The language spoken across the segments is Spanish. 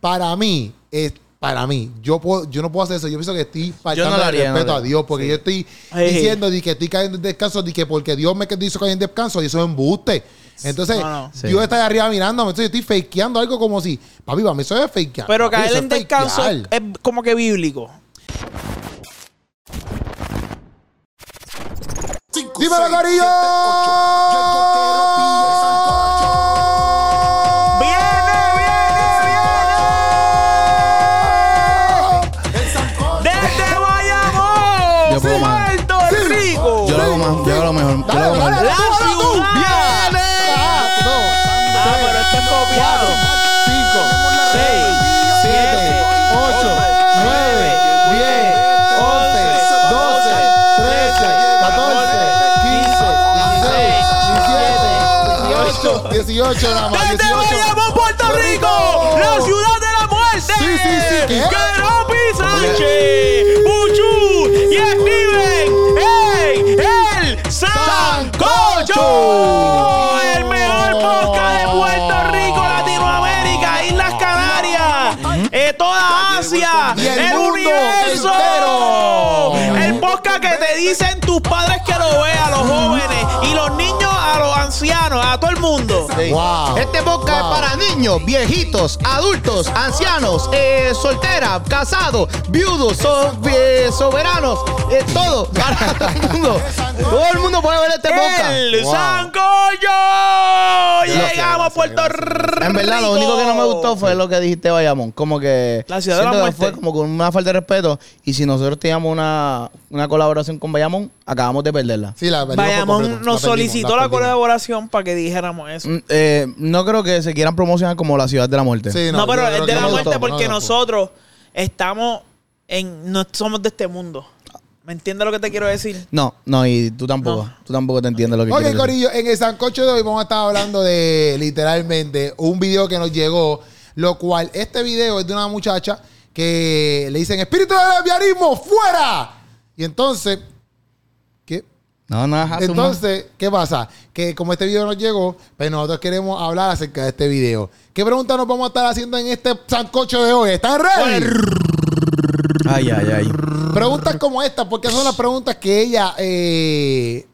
para mí, es para mí, yo puedo, yo no puedo hacer eso. Yo pienso que estoy faltando no haría, respeto a. Dios, porque yo estoy diciendo de que estoy cayendo en descanso, de que porque Dios me hizo caer en descanso, y eso es embuste. Entonces, No, no. Sí. Dios está ahí arriba mirándome. Entonces, yo estoy fakeando algo como si, papi, para mí eso es fakear. Pero Papi, caer en es descanso fakear. es como que bíblico. ¡Dímelo, Corillo! 18 nada más. ¡Desde Bayamón, Puerto Rico! ¡La ciudad de la muerte! ¡Sí, sí, sí! ¿qué? Sánchez! ¡Puchu! ¡Y activen! ¡Ey! ¡El Sancocho! ¡El mejor podcast de Puerto Rico, Latinoamérica, Islas Canarias! Eh, ¡Toda Asia! ¡El, el universo! El podcast que te dicen tus padres que lo vean, los jóvenes y los niños ancianos, a todo el mundo. Sí. Wow. Este podcast Wow. es para niños, viejitos, adultos, ancianos, eh, solteras, casados, viudos, so- eh, soberanos, eh, todo, para todo el mundo. Todo el mundo puede ver este podcast. El Wow. Sancocho. Llegamos a Puerto Rico. En verdad, lo único que no me gustó fue lo que dijiste, Bayamón. Como que. La ciudad de la muerte. Fue como con una falta de respeto. Y si nosotros teníamos una, una colaboración con Bayamón, acabamos de perderla. Sí, la Bayamón nos solicitó la, colaboración para que dijéramos eso. Mm, eh, no creo que se quieran promocionar como la ciudad de la muerte. Sí, no, pero es de la muerte porque no, nosotros estamos en. No somos de este mundo. ¿Me entiendes lo que te quiero decir? No, no, y tú tampoco. No. Tú tampoco te entiendes lo que Ok, quieres decir. Corillo, en el Sancocho de hoy vamos a estar hablando de literalmente un video que nos llegó, lo cual este video es de una muchacha que le dicen espíritu del lesbianismo fuera. Y entonces, ¿qué? No, no, ajá, suma. Entonces, ¿qué pasa? Que como este video nos llegó, pues nosotros queremos hablar acerca de este video. ¿Qué preguntas nos vamos a estar haciendo en este Sancocho de hoy? ¿Están ready? Ay, ay, ay. Preguntas como estas, porque son las preguntas que ella. Eh,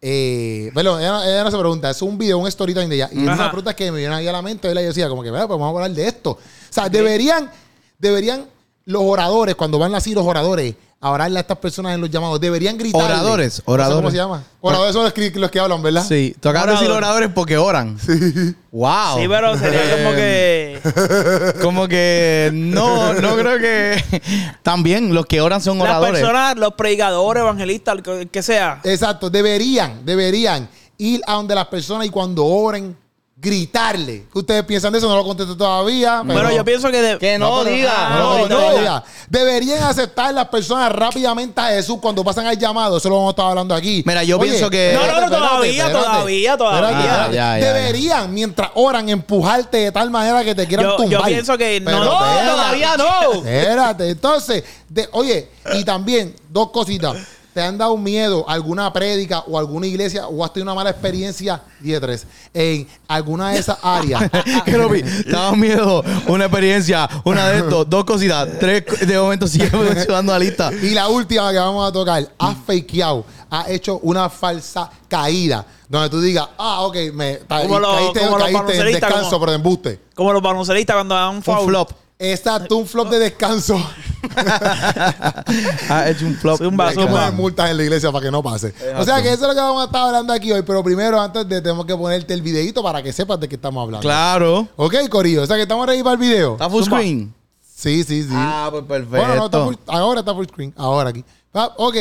eh, bueno, ella, no- ella no se pregunta, es un video, un story time de ella. Y es una pregunta que me viene ahí a la mente. Ella decía, como que, "Mira, pues vamos a hablar de esto. O sea, deberían, deberían los oradores, cuando van así los oradores, a orarle a estas personas en los llamados, deberían gritar. Oradores, ¿Cómo oradores. se llama? Oradores son los que, los que hablan, ¿verdad? Sí, tú acabas de decir Orador. oradores porque oran. Wow. Sí, pero sería como Eh, que. Como que no, no creo que. También los que oran son Las oradores. personas, los predicadores, evangelistas, el que sea. Exacto, deberían, deberían ir a donde las personas y cuando oren, gritarle. ¿Qué ustedes piensan de eso? No lo contesto todavía. Bueno, pero- yo pienso que. de- Que no, pero- diga. No, no, no, no, diga. Deberían aceptar las personas rápidamente a Jesús cuando pasan al llamado. Eso lo vamos a estar hablando aquí. Mira, yo pienso que- No, no, no, todavía, todavía, todavía. Ah, ya, ya, Deberían, mientras oran, empujarte de tal manera que te quieran Yo- yo tumbar. pienso que no. Pero No, espérate. todavía no. Espérate, entonces, de- oye, y también, dos cositas. ¿Te han dado miedo alguna prédica o alguna iglesia o has tenido una mala experiencia, 10-3, en alguna de esas áreas? Que lo vi. Estaba miedo, una experiencia, una de estos, dos cositas, tres de momento sigue mencionando la lista. y la última que vamos a tocar, has fakeado, has hecho una falsa caída, donde tú digas, ah, ok, me Como los- caíste, como los en baloncelistas, descanso, como- pero de embuste. Como los baloncelistas cuando dan un Un foul. Flop. Exacto, un flop de descanso. Ha hecho un flop. Zumba, Hay que zumba. poner multas en la iglesia para que no pase. O sea que eso es lo que vamos a estar hablando aquí hoy. Pero primero, antes de tenemos que ponerte el videito para que sepas de qué estamos hablando. Claro. Ok, Corillo. O sea que estamos ready para el video. Está full Zumba. screen. Sí, sí, sí. Ah, pues perfecto. bueno, no, está full- ahora está full screen. Ahora aquí. Ah, ok,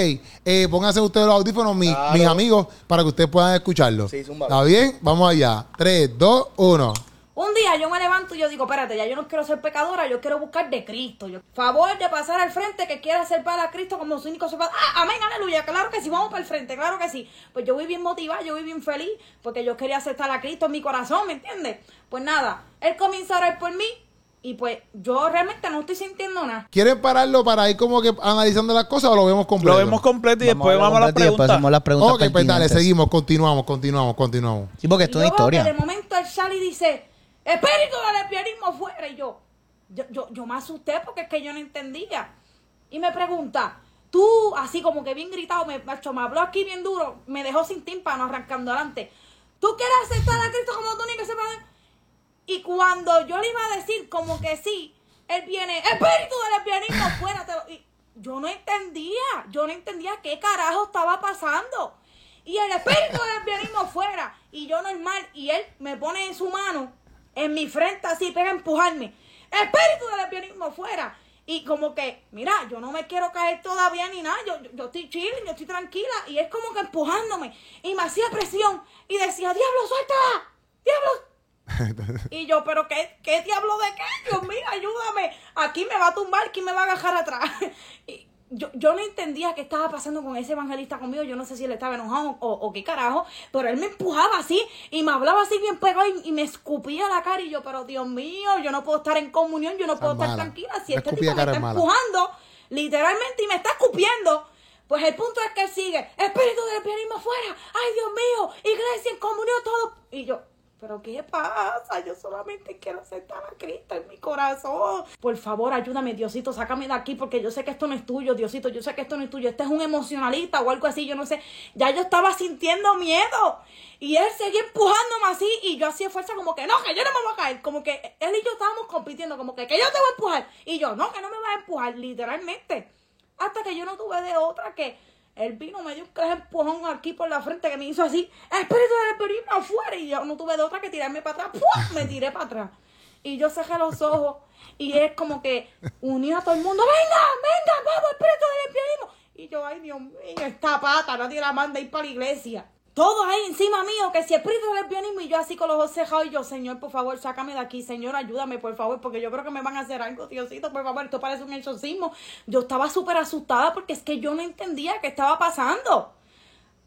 eh, pónganse ustedes los audífonos, mi- Claro. mis amigos, para que ustedes puedan escucharlo. Sí, zumba. ¿Está bien? Vamos allá. 3, 2, 1. Un día yo me levanto y yo digo, espérate, ya yo no quiero ser pecadora, yo quiero buscar de Cristo. Yo, favor de pasar al frente que quiera ser para Cristo como su único salvador. Ah, amén, aleluya, claro que sí, vamos para el frente, claro que sí. Pues yo voy bien motivada, yo voy bien feliz, porque yo quería aceptar a Cristo en mi corazón, ¿me entiendes? Pues nada, él comienza a orar por mí y pues yo realmente no estoy sintiendo nada. ¿Quieren pararlo para ir como que analizando las cosas o lo vemos completo? Lo vemos completo y después vamos a las después preguntas. hacemos las preguntas. Ok, pues dale, seguimos, continuamos, continuamos, continuamos. Sí, porque esto es una historia. de momento y dice, espíritu del lesbianismo fuera. Y yo, yo, yo, yo me asusté porque es que yo no entendía. Y me pregunta, tú, así como que bien gritado, me, habló aquí bien duro, me dejó sin tímpano arrancando adelante. ¿Tú quieres aceptar a Cristo como tu único Salvador? Y cuando yo le iba a decir como que sí, él viene, espíritu del lesbianismo, fuera. te lo-". Y yo no entendía, yo no entendía qué carajo estaba pasando. Y el espíritu del lesbianismo fuera. Y yo normal, y él me pone en su mano, en mi frente así, pega a empujarme. Espíritu del lesbianismo fuera. Y como que, mira, yo no me quiero caer todavía ni nada, yo, yo, yo estoy chilling, yo estoy tranquila. Y es como que empujándome. Y me hacía presión. Y decía, diablo, suelta, diablo, y yo, pero qué, qué diablo de qué, Dios mío, ayúdame. Aquí me va a tumbar, aquí me va a agarrar atrás. Y yo, yo no entendía qué estaba pasando con ese evangelista conmigo. Yo no sé si él estaba enojado o, o qué carajo. Pero él me empujaba así y me hablaba así bien pegado y, y me escupía la cara. Y yo, pero Dios mío, yo no puedo estar en comunión, yo no puedo es estar mala. tranquila. Si La este tipo me está mala. empujando, literalmente, y me está escupiendo. Pues el punto es que él sigue, espíritu del pianismo fuera, ay Dios mío, iglesia en comunión, todo. Y yo, pero ¿qué pasa? Yo solamente quiero aceptar a Cristo en mi corazón. Por favor, ayúdame, Diosito, sácame de aquí porque yo sé que esto no es tuyo, Diosito, yo sé que esto no es tuyo. Este es un emocionalista o algo así, yo no sé. Ya yo estaba sintiendo miedo. Y él seguía empujándome así y yo hacía fuerza como que no, que yo no me voy a caer. Como que él y yo estábamos compitiendo, como que, que yo te voy a empujar. Y yo, no, que no me vas a empujar, literalmente. Hasta que yo no tuve de otra que él vino, me dio un empujón aquí por la frente que me hizo así, espíritu del espíritu afuera. Y yo no tuve de otra que tirarme para atrás. ¡Pua! Me tiré para atrás. Y yo cerré los ojos y es como que unió a todo el mundo, venga, venga, vamos, espíritu del lesbianismo. Y yo, ay Dios mío, esta pata, nadie la manda a ir para la iglesia. Todos ahí encima mío, que si espíritu del lesbianismo y yo así con los ojos cerrados y yo, Señor, por favor, sácame de aquí, Señor, ayúdame, por favor, porque yo creo que me van a hacer algo, Diosito, por favor, esto parece un exorcismo. Yo estaba súper asustada porque es que yo no entendía qué estaba pasando.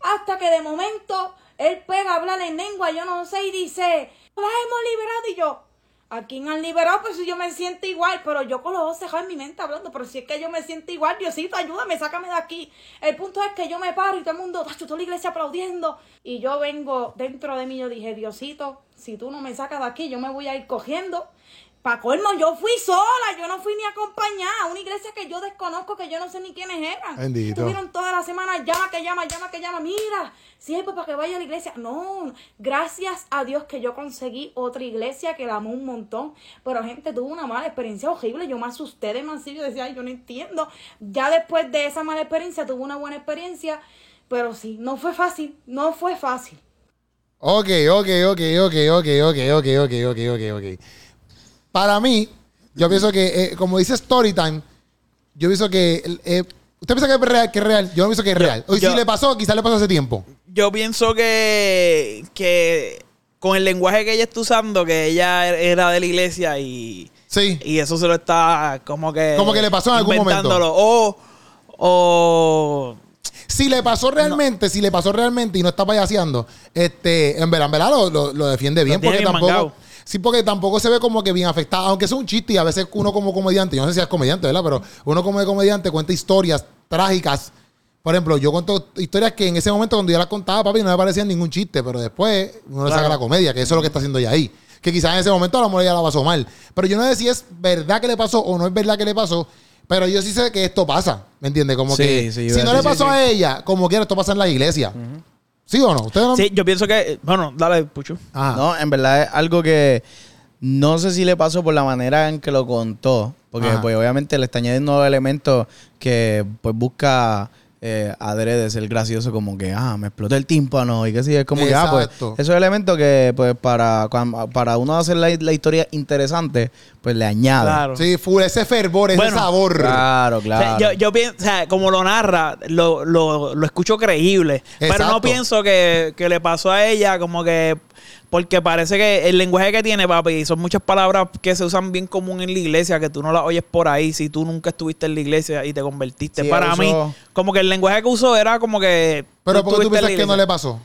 Hasta que de momento él pega a hablar en lengua, yo no sé, y dice, la hemos liberado. Y yo, ¿a quién han liberado? Pues si yo me siento igual, pero yo con los ojos cerrados en mi mente hablando, pero si es que yo me siento igual, Diosito, ayúdame, sácame de aquí. El punto es que yo me paro y todo el mundo, tacho, toda la iglesia aplaudiendo. Y yo vengo dentro de mí, yo dije, Diosito, si tú no me sacas de aquí, yo me voy a ir cogiendo. Pa' colmo, yo fui sola, yo no fui ni acompañada una iglesia que yo desconozco, que yo no sé ni quiénes eran. Bendito. Estuvieron toda la semana, llama que llama, llama que llama, mira, siempre para que vaya a la iglesia. No, gracias a Dios que yo conseguí otra iglesia que la amó un montón. Pero gente, tuvo una mala experiencia horrible, yo me asusté demasiado, yo decía, ay, yo no entiendo. Ya después de esa mala experiencia, tuve una buena experiencia, pero sí, no fue fácil, no fue fácil. Ok, ok, ok, ok, ok, ok, ok, ok, ok, ok, ok. Para mí, yo pienso que, eh, como dice Storytime, yo pienso que. eh, ¿Usted piensa que es real? Que es real? Yo no pienso que es real. O yo- si le pasó, quizás le pasó hace tiempo. Yo pienso que, que con el lenguaje que ella está usando, que ella era de la iglesia y, Sí. y eso se lo está como que... Como que le pasó en algún inventándolo. O, o Si le pasó realmente, si le pasó realmente y no está payaseando, este, en verdad, en verdad lo, lo- lo defiende bien. porque tampoco. mangado. Sí, porque tampoco se ve como que bien afectado. Aunque es un chiste y a veces uno como comediante, yo no sé si es comediante, ¿verdad? Pero uno como comediante cuenta historias trágicas. Por ejemplo, yo cuento historias que en ese momento cuando yo las contaba, papi, no me parecían ningún chiste, pero después uno le saca la comedia, que eso es lo que está haciendo ella ahí. Que quizás en ese momento a lo mejor ella la pasó mal. Pero yo no sé si es verdad que le pasó o no es verdad que le pasó. Pero yo sí sé que esto pasa, ¿me entiendes? Como Sí, que sí, si no le pasó sí. a ella, como quiera, esto pasa en la iglesia. ¿Sí o no? ¿Ustedes no? Sí, yo pienso que... Bueno, dale, Pucho. Ajá. No, en verdad es algo que no sé si le pasó por la manera en que lo contó. Porque Ajá. pues obviamente le está añadiendo elementos que pues busca eh, adrede ser gracioso como que, ah, me explotó el tímpano y que sí, es como que, ah, pues Exacto. esos elementos que pues para, para uno hacer la, la historia interesante, pues le añade. Claro. Sí, full, ese fervor, ese Bueno, sabor. Claro, O sea, claro. yo, yo pienso, o sea, como lo narra, lo, lo, lo escucho creíble. Pero Exacto. no pienso que, que le pasó a ella como que. Porque parece que el lenguaje que tiene, papi, son muchas palabras que se usan bien común en la iglesia, que tú no las oyes por ahí si tú nunca estuviste en la iglesia y te convertiste. Sí, Para usó- mí, como que el lenguaje que usó era como que. Pero tú estuviste en la piensas que no le pasó.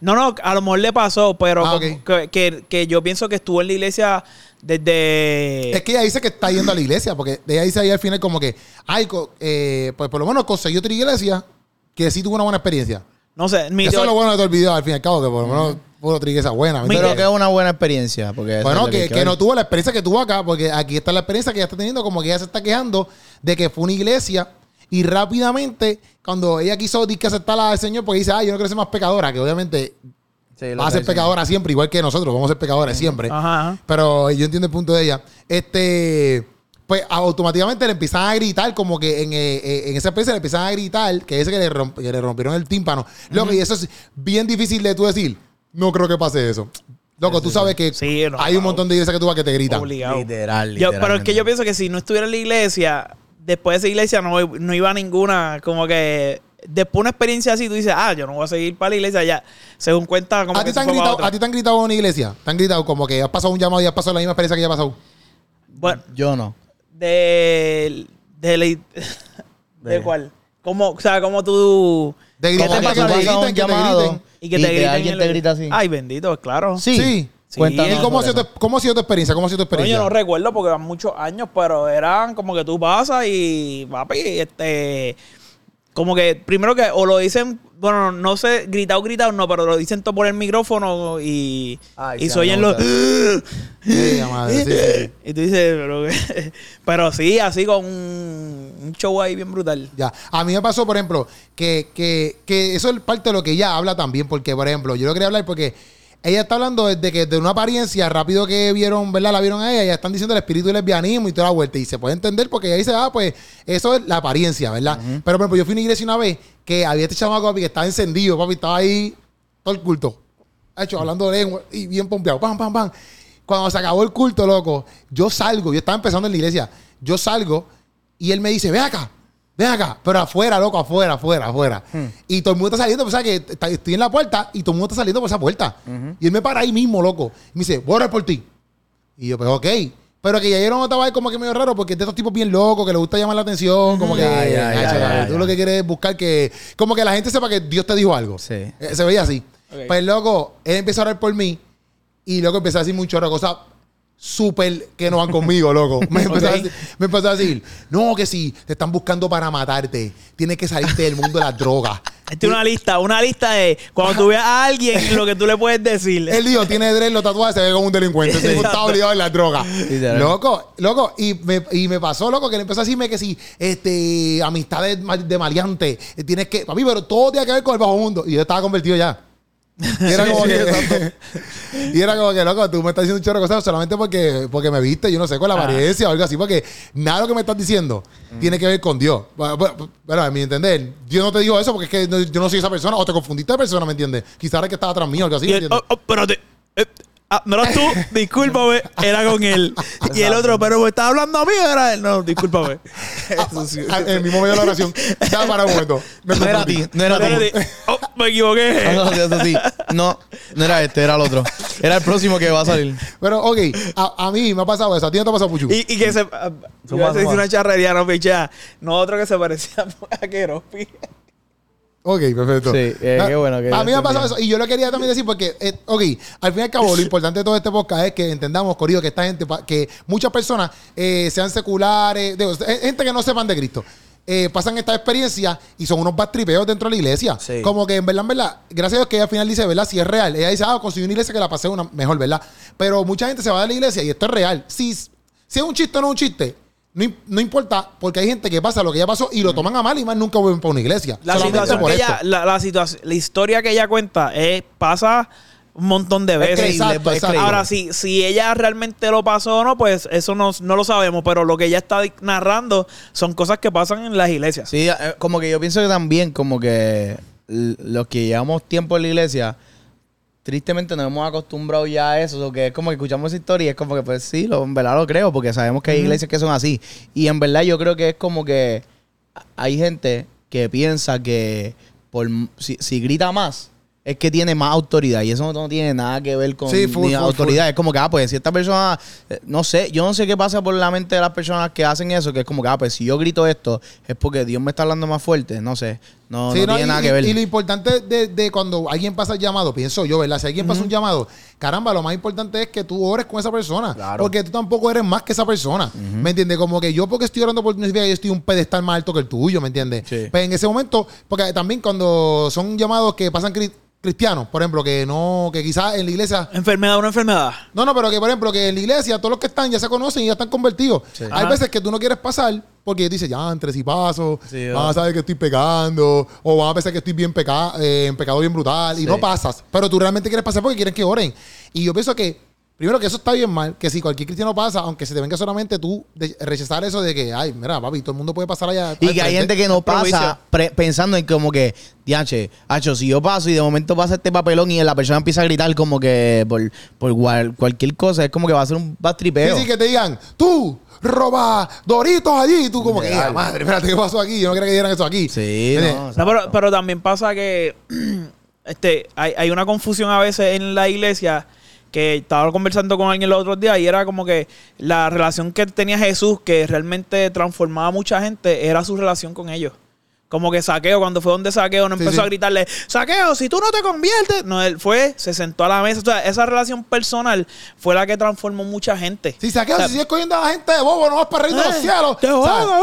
No, no, a lo mejor le pasó, pero Ah, que, que, que yo pienso que estuvo en la iglesia desde. Es que ella dice que está yendo a la iglesia, porque ella dice ahí al final como que, ay, eh, pues por lo menos conseguí otra iglesia que sí tuvo una buena experiencia. No sé, mi Eso es lo bueno de todo el video, al fin y al cabo, que por lo menos otra iglesia buena. ¿me Miguel. Pero que es una buena experiencia. Porque es Bueno, lo que, hay que no tuvo la experiencia que tuvo acá, porque aquí está la experiencia que ella está teniendo, como que ella se está quejando de que fue una iglesia y rápidamente, cuando ella quiso que aceptar al Señor, porque dice, ah, yo no quiero ser más pecadora, que obviamente Sí, lo va a ser pecadora siempre, igual que nosotros, vamos a ser pecadores siempre. Ajá, ajá. Pero yo entiendo el punto de ella. Este, pues automáticamente le empiezan a gritar, como que en, eh, eh, en esa especie le empiezan a gritar, que ese que le, romp- que le rompieron el tímpano. Loco, y eso es bien difícil de tú decir. No creo que pase eso. Loco, tú sabes que Sí, no, hay un montón de iglesias que tú vas que te gritan. Obligado. Literal, Yo- pero es que yo pienso que si no estuviera en la iglesia, después de esa iglesia no, no iba a ninguna, como que después de una experiencia así, tú dices, ah, yo no voy a seguir para la iglesia ya. Según cuenta, como ¿A que ti, te se han fue gritado, otra. ¿A ti te han gritado en una iglesia? ¿Te han gritado como que has pasado un llamado y has pasado la misma experiencia que ya ha pasado? Bueno, Yo no. de, de, la- de, De- cuál? ¿Cómo, o sea, como tú... De ¿Cómo gritar, que tú te pasas griten, un que te llamado griten. Y que te alguien en te grita así? Ay, bendito, claro. Sí. Sí. Cuéntanos Sí. ¿Y cómo ha, sido tu, cómo ha sido tu experiencia? ¿Cómo ha sido tu No, experiencia? yo no recuerdo porque van muchos años, pero eran como que tú pasas y, papi, este... Como que primero que o lo dicen, bueno, no sé, gritado, gritado, no, pero lo dicen todo por el micrófono y, Ay, y se oyen los... Sí, madre, sí, sí. Y tú dices, pero, pero sí, así con un, un show ahí bien brutal. Ya. A mí me pasó, por ejemplo, que, que, que eso es parte de lo que ella habla también, porque, por ejemplo, yo lo quería hablar porque ella está hablando de que de una apariencia, rápido que vieron, ¿verdad? La vieron a ella, ya están diciendo el espíritu del lesbianismo y toda la vuelta. Y se puede entender porque ella dice, ah, pues eso es la apariencia, ¿verdad? Pero, por ejemplo, yo fui a una iglesia una vez que había este chamaco, papi, que estaba encendido, papi, estaba ahí todo el culto. Ha hecho, hablando de lengua y bien pompeado. Pam, pam, pam. Cuando se acabó el culto, loco, yo salgo, yo estaba empezando en la iglesia, yo salgo y él me dice, ven acá, ven acá, pero afuera, loco, afuera, afuera, afuera. Y todo el mundo está saliendo, pues, ¿sabes que estoy en la puerta y todo el mundo está saliendo por esa puerta. Y él me para ahí mismo, loco. Y me dice, voy a orar por ti. Y yo, pues, ok. Pero que ya yo no estaba ahí como que medio raro porque es de estos tipos bien locos que le gusta llamar la atención, como que Ya, ya, "Ay, ya, chaval, tú ya". lo que quieres es buscar que como que la gente sepa que Dios te dijo algo. Sí. Eh, Se veía así. Pues loco, él empezó a orar por mí y luego empezó a decir mucho de cosas súper que no van conmigo, loco. Me empezó, a, Ok. decir, me empezó a decir, no, que si te están buscando para matarte, tienes que salirte del mundo de las drogas. Esta es una lista, una lista de cuando tú veas a alguien lo que tú le puedes decir. Él dijo, tiene dread, lo tatuados, se ve como un delincuente. Tipo está obligado en las drogas. Loco, loco. Y me, y me pasó, loco, que él empezó a decirme que si este, amistades de maleante, eh, tienes que. Papi, pero todo tiene que ver con el bajo mundo. Y yo estaba convertido ya. Y era como que. y era como que, loco, tú me estás diciendo un chorro de cosas solamente porque, porque me viste, yo no sé, con la Ah. apariencia o algo así, porque nada de lo que me estás diciendo tiene que ver con Dios. Bueno, a mi entender, Dios no te dijo eso porque es que yo no soy esa persona, o te confundiste de persona, ¿me entiendes? Quizás era que estaba atrás mío o algo así, ¿me entiendes? oh, oh, espérate. Eh, ah, no eras tú, discúlpame, era con él. Y el otro, pero me estaba hablando a mí, era él. No, discúlpame. Eso sí. Ah, En el mismo medio de la oración. Ya para un momento. Me No era a ti, no era a ti. Oh, me equivoqué. Ah, no, eso sí. No, no era este, era el otro. Era el próximo que va a salir. Pero, ok, a, a mí me ha pasado eso. ¿A ti no te ha pasado, Puchu? Y, y que se. ah, yo decir zumba. una charrería, no pichea. No otro que se parecía a Keropi. Ok, perfecto. Sí, eh, qué bueno que A mí me ha pasado eso. Y yo lo quería también decir porque, eh, ok, al fin y al cabo, lo importante de todo este podcast es que entendamos, Corillo, que esta gente, que muchas personas eh, sean seculares, digo, gente que no sepan de Cristo. eh, pasan esta experiencia y son unos bastripeos dentro de la iglesia. Sí. Como que en verdad, en verdad, gracias a Dios que ella al final dice, ¿verdad? Si es real. Ella dice, ah, conseguí una iglesia que la pasé una mejor, ¿verdad? Pero mucha gente se va de la iglesia y esto es real. Si, si es un chiste o no es un chiste, no, no importa, porque hay gente que pasa lo que ya pasó y lo toman a mal y más nunca vuelven para una iglesia. La situación por que esto. ella, la, la situación, la historia que ella cuenta es, pasa un montón de Es veces. Exacto, es exacto. creíble. Ahora, si, si ella realmente lo pasó o no, pues eso no, no lo sabemos. Pero lo que ella está narrando son cosas que pasan en las iglesias. Sí, eh, como que yo pienso que también, como que los que llevamos tiempo en la iglesia, tristemente nos hemos acostumbrado ya a eso. o que es como que escuchamos esa historia y es como que, pues sí, lo, en verdad lo creo, porque sabemos que hay iglesias que son así. Y en verdad yo creo que es como que hay gente que piensa que por si, si grita más es que tiene más autoridad y eso no tiene nada que ver con Sí, full, ni full, autoridad. Es como que, ah, pues si esta persona, eh, no sé, yo no sé qué pasa por la mente de las personas que hacen eso, que es como que, ah, pues si yo grito esto es porque Dios me está hablando más fuerte, no sé. No, Sí, no, tiene y, nada que ver. Y lo importante de, de cuando alguien pasa el llamado, pienso yo, ¿verdad? Si alguien pasa un llamado, caramba, lo más importante es que tú ores con esa persona. Claro. Porque tú tampoco eres más que esa persona. ¿Me entiendes? Como que yo porque estoy orando por no que yo estoy un pedestal más alto que el tuyo, ¿me entiendes? Sí. Pues en ese momento, porque también cuando son llamados que pasan cri- cristianos, por ejemplo, que no, que quizás en la iglesia Enfermedad, una enfermedad. no, no, pero que por ejemplo, que en la iglesia todos los que están ya se conocen y ya están convertidos. Hay Ajá. veces que tú no quieres pasar porque dices, ya, entre si paso, Sí, van va. a saber que estoy pecando, o van a pensar que estoy bien peca eh, en pecado bien brutal, y no pasas. Pero tú realmente quieres pasar porque quieres que oren. Y yo pienso que, primero que eso está bien mal, que si cualquier cristiano pasa, aunque se te venga solamente tú de- rechazar eso de que, ay, mira, papi, todo el mundo puede pasar allá. Y que hay frente". gente que no pasa pre- pensando en como que, diache, hacho, si yo paso y de momento pasa este papelón y la persona empieza a gritar como que por, por cual- cualquier cosa, es como que va a ser un Sí, bastripeo. sí, que te digan, tú, roba Doritos allí, y tú como que. "Ah, madre, espérate, ¿qué pasó aquí? Yo no quería que dieran eso aquí. Sí, no, No, pero, pero también pasa que este, hay, hay una confusión a veces en la iglesia que estaba conversando con alguien los otros días y era como que la relación que tenía Jesús, que realmente transformaba a mucha gente, era su relación con ellos. Como que Saqueo, cuando fue donde Saqueo, no Sí, empezó sí. a gritarle, Saqueo, si tú no te conviertes. No, él fue, se sentó a la mesa. O sea, esa relación personal fue la que transformó mucha gente. Si saqueo, O sea, si sigues cogiendo a la gente de bobo, no vas para reír de los Eh, cielos. ¡Qué ¿sabes? bueno!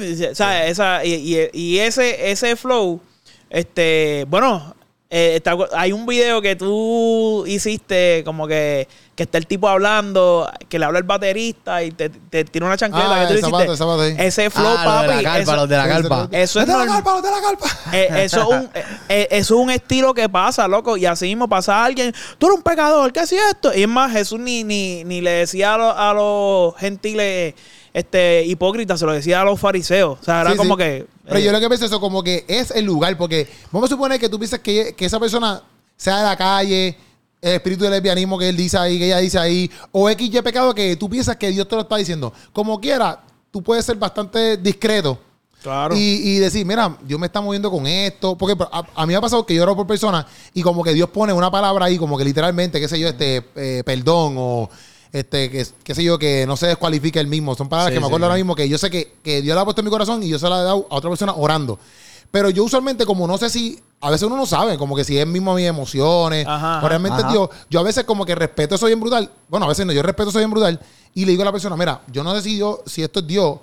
eh, eh. O sea, esa, y, y- y ese, ese flow, este, bueno, eh, está- hay un video que tú hiciste como que, que está el tipo hablando, que le habla el baterista y te, te tira una chancleta Ah, que tú hiciste. Ese flow, Ah, lo de papi. la carpa, eso, los de la carpa. Eso es ¡Los de la normal. carpa, los de la carpa! eh, eso, es un, eh, eh, eso es un estilo que pasa, loco. Y así mismo pasa a alguien, tú eres un pecador, ¿qué hacía esto? Y es más, Jesús ni, ni, ni le decía a, los- a los gentiles este, hipócritas, se lo decía a los fariseos. O sea, era Sí, como sí. que... Pero eh, yo lo que pienso eso como que es el lugar, porque vamos a suponer que tú piensas que, que esa persona sea de la calle, el espíritu del lesbianismo que él dice ahí, que ella dice ahí, o XY pecado que tú piensas que Dios te lo está diciendo. Como quiera, tú puedes ser bastante discreto. Claro. Y, y decir, mira, Dios me está moviendo con esto. Porque a, a mí me ha pasado que yo oro por personas y como que Dios pone una palabra ahí, como que literalmente, qué sé yo, este, eh, perdón o este, que, qué sé yo, que no se descualifique el mismo. Son palabras Sí, que me acuerdo sí. ahora mismo que yo sé que, que Dios la ha puesto en mi corazón y yo se la he dado a otra persona orando. Pero yo usualmente, como no sé si, a veces uno no sabe, como que si es mismo mis emociones, Ajá, o realmente ajá. Dios, yo a veces como que respeto eso bien brutal. Bueno, a veces no, yo respeto eso bien brutal y le digo a la persona, mira, yo no sé si, esto es Dios,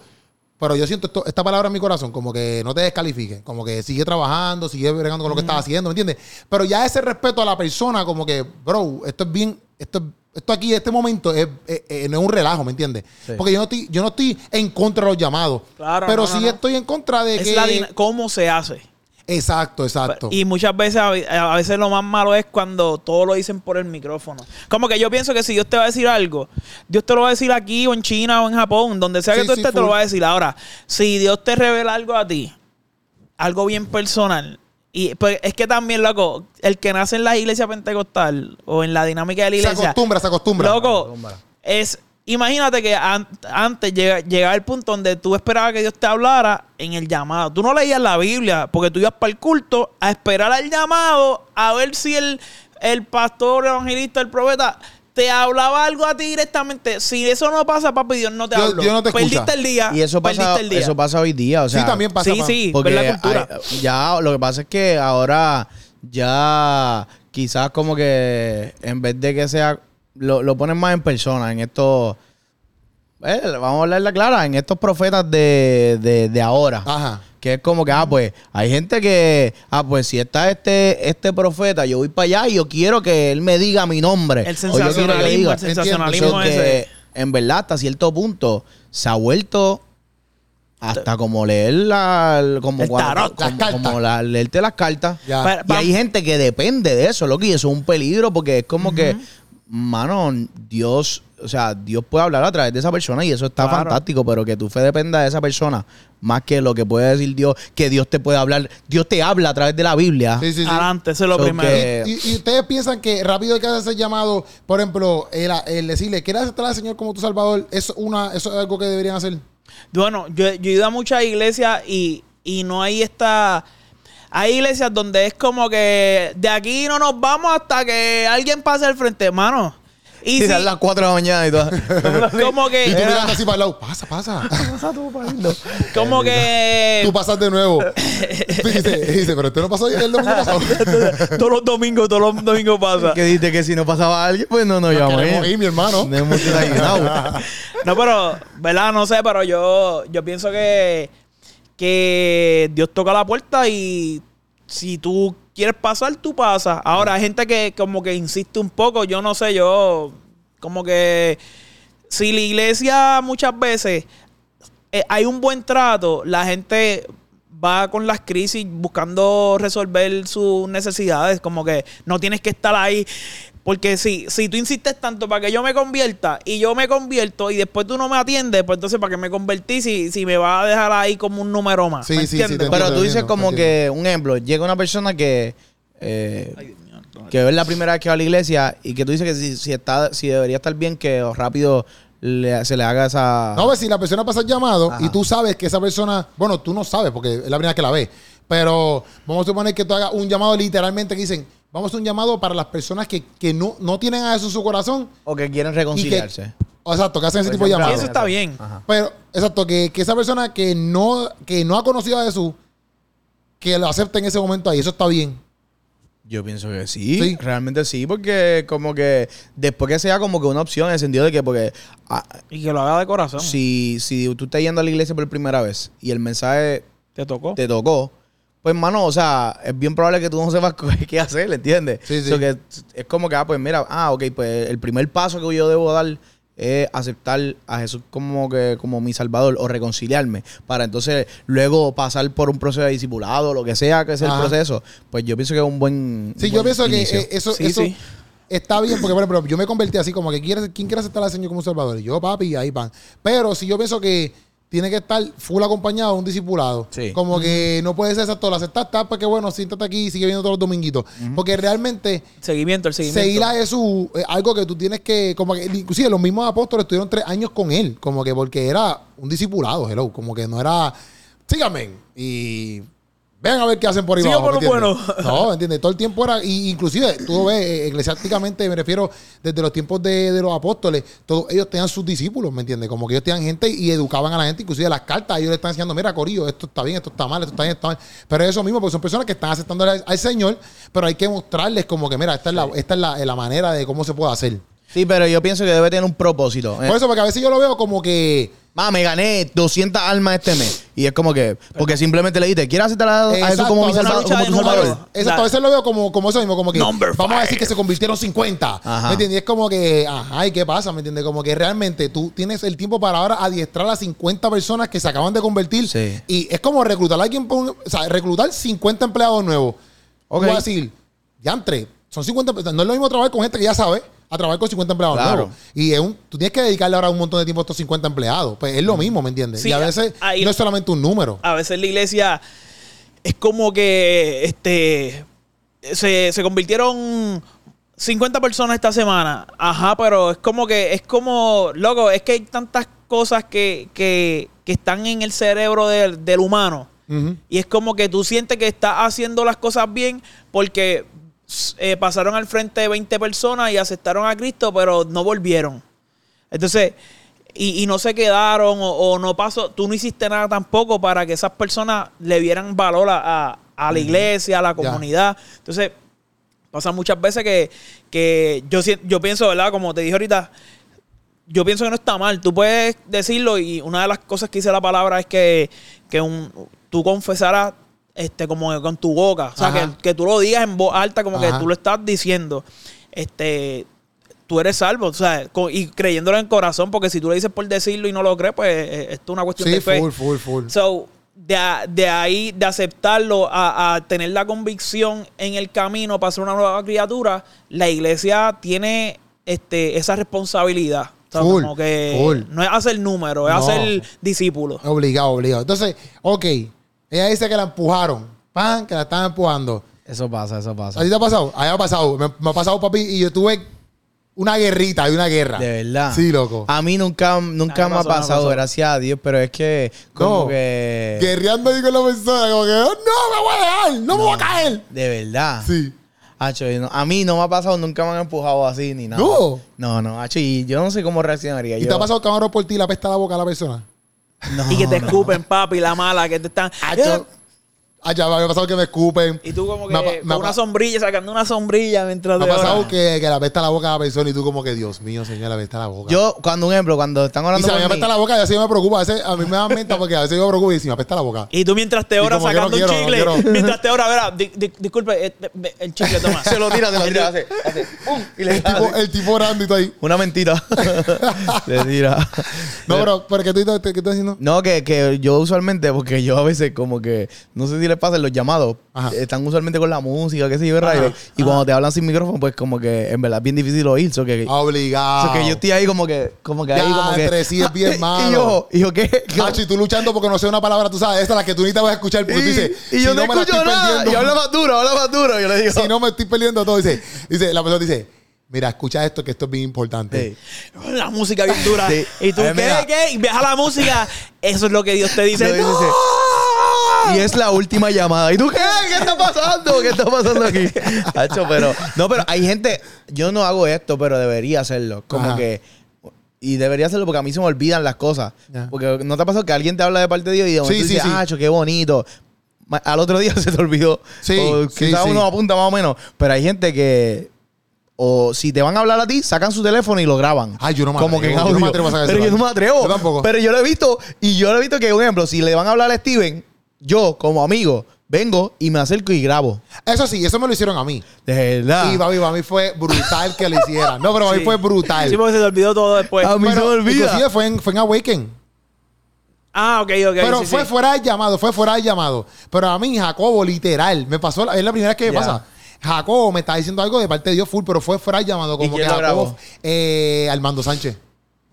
pero yo siento esto- esta palabra en mi corazón, como que no te descalifique, como que sigue trabajando, sigue bregando con lo que estás haciendo, ¿me entiendes? Pero ya ese respeto a la persona, como que, bro, esto es bien, esto, esto aquí, este momento, es, no es un relajo, ¿me entiendes? Sí. Porque yo no, estoy, yo no estoy en contra de los llamados, Claro, pero no, sí no. estoy en contra de es que... la cómo se hace. Exacto, exacto. Y muchas veces, a veces lo más malo es cuando todo lo dicen por el micrófono. Como que yo pienso que si Dios te va a decir algo, Dios te lo va a decir aquí o en China o en Japón, donde sea que Sí, tú sí, estés, te lo va a decir. Ahora, si Dios te revela algo a ti, algo bien personal, y pues es que también, loco, el que nace en la iglesia pentecostal o en la dinámica de la se iglesia, acostumbra, se acostumbra. Loco, es. Imagínate que an- antes llega, llegaba el punto donde tú esperabas que Dios te hablara en el llamado. Tú no leías la Biblia porque tú ibas para el culto a esperar al llamado a ver si el, el pastor, el evangelista, el profeta te hablaba algo a ti directamente. Si eso no pasa, papi, Dios no te Dios- habló. Dios no te escucha. Perdiste el día. Y eso pasa, el día. eso pasa hoy día. O sea, sí, también pasa. sí, sí, Porque ver la cultura. hay- ya lo que pasa es que ahora ya quizás como que en vez de que sea lo, lo ponen más en persona en estos eh, vamos a hablarla clara en estos profetas de, de, de ahora Ajá. Que es como que ah pues hay gente que ah pues si está este este profeta yo voy para allá y yo quiero que él me diga mi nombre el sensacionalismo, diga- el sensacionalismo que, ese. en verdad, hasta cierto punto, se ha vuelto hasta como leer la, como, El cuando- tarot. como, Las cartas. como la- leerte las cartas. Ya. Y hay gente que depende de eso, loco, y eso es un peligro porque es como que, mano, Dios, o sea, Dios puede hablar a través de esa persona y eso está Claro. fantástico, pero que tu fe dependa de esa persona, más que lo que puede decir Dios, que Dios te puede hablar, Dios te habla a través de la Biblia. Sí, sí, sí. Adelante, eso es lo So primero. que- Y, y ustedes piensan que rápido hay que hacer llamado, por ejemplo, el, el decirle, ¿quieres aceptar al Señor como tu Salvador? ¿Es una, ¿Eso es algo que deberían hacer? Bueno, yo, yo he ido a muchas iglesias y, y no hay esta... Hay iglesias donde es como que de aquí no nos vamos hasta que alguien pase al frente, hermano. Y Y si- las 4 de la mañana y todo. como Y que, tú mirando así para el lado. Pasa, pasa. como que Tú pasas de nuevo. Y dice, y pero usted no pasó el domingo pasado. todos los domingos, todos los domingos pasa. que dice que si no pasaba alguien, pues no nos llamamos. ir, mi hermano. No. No, pero, ¿verdad? No sé, pero yo, yo pienso que, que Dios toca la puerta y si tú quieres pasar, tú pasas. Ahora, hay gente que como que insiste un poco, yo no sé, yo como que si la iglesia muchas veces eh, hay un buen trato, la gente va con las crisis buscando resolver sus necesidades, como que no tienes que estar ahí. Porque si, si tú insistes tanto para que yo me convierta y yo me convierto y después tú no me atiendes, pues entonces para qué me convertí si, si me va a dejar ahí como un número más. Sí, ¿me sí, sí, entiendes? te Pero entiendo, tú dices entiendo, como que, un ejemplo, llega una persona que, eh, que es la primera vez que va a la iglesia y que tú dices que si, si está, si debería estar bien que rápido le- se le haga esa... No, ves, si la persona pasa el llamado Ajá. y tú sabes que esa persona, bueno, tú no sabes porque es la primera vez que la ves, pero vamos a suponer que tú hagas un llamado literalmente que dicen, vamos a hacer un llamado para las personas que, que no, no tienen a eso en su corazón. o que quieren Y que, reconciliarse. exacto, que hacen ese Por tipo de ejemplo, llamados. eso está bien. Ajá. Pero, exacto, que, que esa persona que no, que no ha conocido a Jesús, que lo acepte en ese momento ahí, eso está bien. Yo pienso que sí, Sí. realmente sí, porque como que después que sea como que una opción en el sentido de que porque ah, Y que lo haga de corazón. si, si tú estás yendo a la iglesia por primera vez y el mensaje Te tocó. te tocó, pues mano, o sea, es bien probable que tú no sepas qué- hacer, ¿entiendes? Sí, sí. So que es como que, ah, pues mira, ah, ok, pues el primer paso que yo debo dar es aceptar a Jesús como que como mi salvador o reconciliarme para entonces luego pasar por un proceso de discipulado, lo que sea que sea el Ajá. proceso, pues yo pienso que es un buen Sí, un yo buen pienso inicio. que eh, eso, Sí, eso sí. está bien, porque por ejemplo, yo me convertí así como que quiere, ¿quién quiere aceptar al Señor como un salvador? Y Yo, papi, ahí van. Pero si yo pienso que tiene que estar full acompañado de un discipulado. Sí. Como que no puede ser exacto, lo aceptaste, pues que bueno, siéntate aquí y sigue viendo todos los dominguitos. Porque realmente Seguimiento, el seguimiento. seguir a Jesús es algo que tú tienes que, como que, inclusive los mismos apóstoles estuvieron tres años con él, como que porque era un discipulado, hello, como que no era, síganme y vean a ver qué hacen por ahí Siga abajo, por ¿me lo entiendes? No, ¿entiendes? Todo el tiempo era, y inclusive tú ves, eh, eclesiásticamente me refiero desde los tiempos de, de los apóstoles, todos ellos tenían sus discípulos, ¿me entiendes? Como que ellos tenían gente y educaban a la gente, inclusive las cartas, ellos le están enseñando, mira, Corillo, esto está bien, esto está mal, esto está bien, esto está mal. Pero es eso mismo, porque son personas que están aceptando al, al Señor, pero hay que mostrarles como que, mira, esta es, la, esta es la, la manera de cómo se puede hacer. Sí, pero yo pienso que debe tener un propósito. Eh, Por eso, porque a veces yo lo veo como que... Ma, me gané 200 almas este mes. Y es como que, porque simplemente le dijiste, ¿quieres aceptar a, Exacto, como, mi como tu salvador? Exacto, a veces lo veo como, como eso mismo, como que Number vamos a decir que se convirtieron 50. Ajá. ¿Me entiendes? Es como que, ajá, ¿y qué pasa? ¿Me entiendes? Como que realmente tú tienes el tiempo para ahora adiestrar a 50 personas que se acaban de convertir. Sí. Y es como reclutar a alguien, por un- o sea, reclutar 50 empleados nuevos. Ok. Tú vas a decir, ya entre, son 50 personas. No es lo mismo trabajar con gente que ya sabe a trabajar con 50 empleados Claro. nuevos. Y es un, tú tienes que dedicarle ahora un montón de tiempo a estos 50 empleados. Pues es lo mismo, ¿me entiendes? Sí, y a veces no es solamente un número. a veces la iglesia es como que este se, se convirtieron 50 personas esta semana. Ajá, pero es como que, es como, loco, es que hay tantas cosas que, que, que están en el cerebro del, del humano. Y es como que tú sientes que estás haciendo las cosas bien porque eh, pasaron al frente de 20 personas y aceptaron a Cristo, pero no volvieron. Entonces, y, y no se quedaron o, o no pasó, tú no hiciste nada tampoco para que esas personas le dieran valor a, la iglesia, a la comunidad. Entonces, pasa muchas veces que, que yo, yo pienso, ¿verdad? Como te dije ahorita, yo pienso que no está mal. Tú puedes decirlo y una de las cosas que dice la palabra es que, que un, tú confesarás este, como que con tu boca. O sea, que, que tú lo digas en voz alta como Ajá. que tú lo estás diciendo. Este, tú eres salvo, o sea, y creyéndolo en corazón, porque si tú lo dices por decirlo y no lo crees, pues eh, esto es una cuestión Sí, de fe. full, full, full. So, de, de ahí, de aceptarlo a, a tener la convicción en el camino para ser una nueva criatura, la iglesia tiene este, esa responsabilidad. O sea, Full, como que full. no es hacer número, es No. hacer discípulo. Obligado, obligado. Entonces, ok, ella dice que la empujaron. Pan, que la están empujando. Eso pasa, eso pasa. ¿A ti te ha pasado? A mí me ha pasado. Me, me ha pasado, papi, y yo tuve una guerrita y una guerra. De verdad. Sí, loco. A mí nunca, nunca me me ha pasado, gracias a Dios, pero es que como No. que... Guerreando ahí con la persona, como que, "Oh, no, me voy a dejar, no me voy a caer. De verdad. Sí. Hacho, no- a mí no me ha pasado, nunca me han empujado así ni nada. ¿No? No, no, hacho, y yo no sé cómo reaccionaría. ¿Y yo, te ha pasado que por ti la pesta la boca a la persona? No, y que te no. escupen, papi, la mala, que te están. Hacho, Ah, ya me ha pasado que me escupen. Y tú como que Me con me una sombrilla, sacando una sombrilla mientras Me ha pasado que, que la pesta la boca a la persona y tú como que, Dios mío, señor, la pesta la boca. Yo, cuando un ejemplo, cuando están y hablando si a mí me apesta la boca, ya sí me preocupa. A, veces, a mí me da menta porque a veces yo me preocupo y si me apesta la boca. Y tú mientras te Y oras no sacando un no chicle, mientras te oras, verá, di- di- disculpe, eh, eh, el chicle toma. Se lo tira, se lo tira, hace, hace, ¡pum! y le El tipo, el tipo orando y tú ahí. una mentira. le tira. No, pero, pero ¿qué tú estás diciendo? No, que, que yo usualmente, porque yo a veces como que, no sé si les pasa en los llamados, Ajá. están usualmente con la música, qué sé yo, radio, y cuando te hablan sin micrófono, pues como que en verdad es bien difícil oír, so que, Obligado. so que yo estoy ahí como que, como que ahí como que... entre sí es bien y malo. yo, y yo, ¿qué? Y tú luchando porque no sé una palabra, tú sabes, esta es la que tú ni te vas a escuchar porque tú dices, y si yo no, me la escucho estoy nada, y habla más duro, habla más duro, yo le digo... si no me estoy perdiendo todo, dice, dice, la persona dice, mira, escucha esto que esto es bien importante. Sí. La música bien dura. Sí. Y tú, ver, ¿qué? mira. ¿Qué? Y ves a la música. Eso es lo que Dios te dice. Y es la última llamada. ¿Y tú qué? ¿Qué está pasando? ¿Qué está pasando aquí? Hacho, pero. No, pero hay gente. Yo no hago esto, pero debería hacerlo. Como Ajá. que. Y debería hacerlo porque a mí se me olvidan las cosas. Porque no te ha pasado que alguien te habla de parte de Dios y de momento Sí, sí, dices, sí. Hacho, qué bonito. Al otro día se te olvidó. Sí, O quizás uno apunta más o menos. Pero hay gente que. O si te van a hablar a ti, sacan su teléfono y lo graban. Ay, yo no me Como que yo no me atrevo a sacar Pero yo no me atrevo. Yo tampoco. Pero yo lo he visto. Y yo lo he visto que, un ejemplo, si le van a hablar a Steven, yo, como amigo, vengo y me acerco y grabo. Eso sí, eso me lo hicieron a mí. De verdad. Y papi, para mí fue brutal que lo hicieran. No, pero para mí Sí. fue brutal. Sí, porque se te olvidó todo después. A mí se me olvida. Inclusive fue en, fue en Awaken. Ah, ok, ok. pero sí, fue sí. fuera del llamado, fue fuera del llamado. Pero a mí, Jacobo, literal, me pasó, la- es la primera vez que me pasa. Jacobo me está diciendo algo de parte de Dios full, pero fue fuera del llamado. Como que quién lo Jacobo, grabó? eh, Armando Sánchez.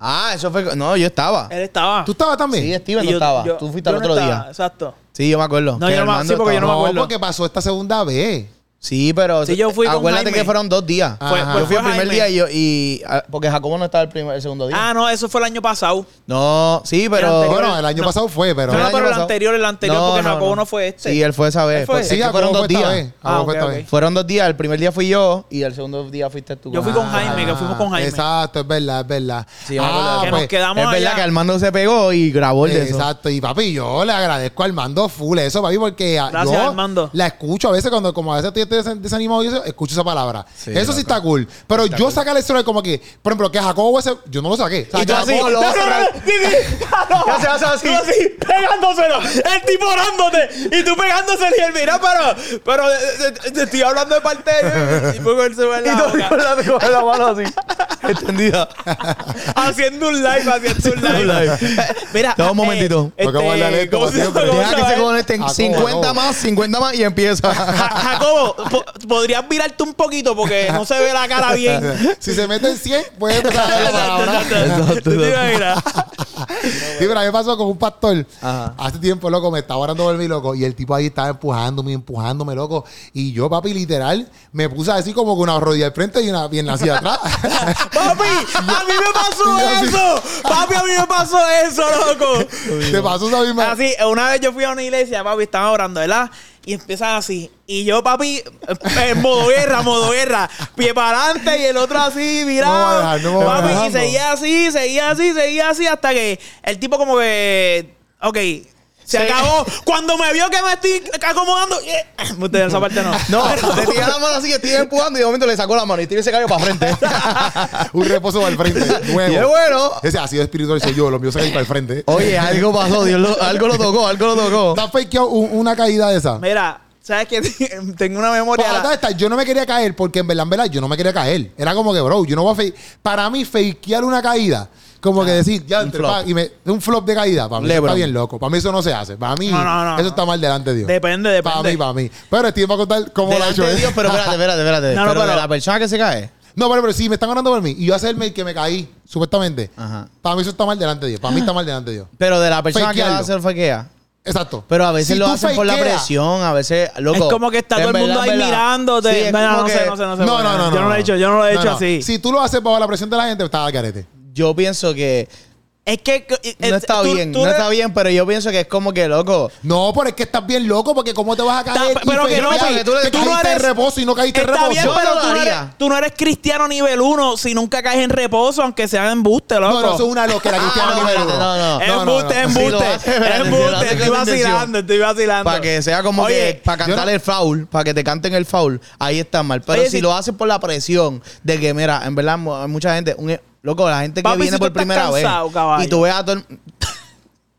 Ah, eso fue. No, yo estaba. Él estaba. ¿Tú estabas también? Sí, Steven no yo- estaba. yo- Tú fuiste al no otro estaba, día. Exacto. Sí, yo me acuerdo. No, Que yo no sí, porque yo no me acuerdo. porque pasó esta segunda vez. Sí, pero. Sí, yo fui con Acuérdate que fueron dos días. Fue- yo pues fui el primer Jaime. día y yo. Y, ah, porque Jacobo no estaba el, primer, el segundo día. Ah, no, eso fue el año pasado. No, sí, El pero. anterior. Bueno, el año no. pasado fue, pero. No, pero el pasado. anterior, el anterior, porque Jacobo no fue este. Sí, él fue esa vez. Fue. Pues, Sí, es que Jacobo fueron dos días. Ah, Jacobo ok, fue esta ok. vez. Fueron dos días. El primer día fui yo y el segundo día fuiste tú. Yo fui con Jaime, que fuimos con Jaime. Exacto, es verdad, es verdad. Sí, yo de Que nos quedamos Es verdad allá. que Armando se pegó y grabó el de eso. Exacto, y papi, yo le agradezco a Armando full eso, papi, porque yo Armando. la escucho a veces cuando, como a veces estoy des- desanimado y eso, escucho esa palabra. Sí, eso sí está cool. Pero yo sacar el celular como que, por ejemplo, que Jacobo ese, yo no lo saqué. O sea, Y tú así. No. ¿Qué haces? Haces así. Tú así, pegándoselo. El tipo orándote. Y tú pegándoselo. Y él, mira, pero, pero eh, eh, te estoy hablando de parte de Y pongo el celular en Y la tú boca. con la, con la mano así. Extendida. Haciendo un live, haciendo un live. Mira. Un momentito. ¿Cómo Deja que se conecten Jacobo, 50 Jacobo. más, 50 más y empieza. Ja- Jacobo, po- podrías virarte un poquito porque no se ve la cara bien. si se mete en 100, puede empezar a ver la palabra. Sí, pero a mí me pasó con un pastor. Ajá. Hace tiempo, loco, me estaba orando por mí, loco. Y el tipo ahí estaba empujándome, empujándome, loco. Y yo, papi, literal, me puse así como con una rodilla al frente y una pierna hacia atrás. Papi, a mí me pasó eso. Papi, a mí me pasó eso, loco. Te pasó esa misma. Así, una vez yo fui a una iglesia, papi, estaban orando, ¿verdad? Y empiezan así. Y yo, papi, en modo guerra, modo guerra. Pie para adelante y el otro así, mirado. No no papi, y seguía así, seguía así, seguía así, hasta que el tipo como que... Ok, se Sí. acabó. Cuando me vio que me estoy acomodando... eh, Ustedes esa parte no. No, le tiré la mano así que estoy empujando y de momento le sacó la mano y Steven se cayó para frente. un reposo para el frente. Nuevo. y es bueno. Ese así de espiritual soy yo, lo mío se cae para el frente. Oye, algo pasó, Dios lo- algo lo tocó, algo lo tocó. ¿Te has fakeado un- una caída de esa? Mira, ¿sabes qué? Tengo una memoria... Pues, acá está, yo no me quería caer porque en verdad, en verdad, yo no me quería caer. Era como que, bro, yo no voy a fake. Para mí, fakear una caída, como que decir, ya, un entre, flop. pa, y me, un flop de caída, para mí eso está bien loco. Para mí eso no se hace. Para mí, No, no, no, eso no. está mal delante de Dios. Depende, depende. Para mí, para mí. Pero Steve va a contar cómo lo ha hecho de. Dios, pero espérate, espérate, espérate. No, no, pero, de pero- la persona que se cae. No, pero, pero sí, me están orando por mí y yo hacerme el que me caí, supuestamente. Ajá. Para mí eso está mal delante de Dios. Para mí está mal delante de Dios. Pero de la persona que va a hacer faquea. Exacto. Pero a veces Si lo hacen por la presión, a veces, loco. Es como que está todo el mundo ahí mirándote. Sí, como no que- sé, no sé, no sé. No, no, no, Yo no lo he hecho, yo no lo he hecho no. así. Si tú lo haces bajo la presión de la gente, está al garete. Yo pienso que Es que... No está tú- bien, tú no está bien, pero yo pienso que es como que loco. No, pero es que estás bien loco porque cómo te vas a caer pero que no, porque tú le- que tú no caíste en eres- reposo y no caíste en Está reposo. bien, Yo pero no lo tú no, eres, haría. tú no eres cristiano nivel 1 si nunca caes en reposo, aunque sea en embuste, loco. no, no, eso es una loquera Ah, cristiana no, nivel espérate, uno. no, no. Es No, embuste, embuste. embuste. Estoy vacilando, estoy vacilando. Para que sea como Oye, que para cantar no- el foul, para que te canten el foul, ahí está mal. Pero si, lo haces por la presión de que, mira, en verdad, mucha gente, un, loco, la gente que Papi, viene si tú por estás primera cansado, vez caballo. y tú ves a todo el-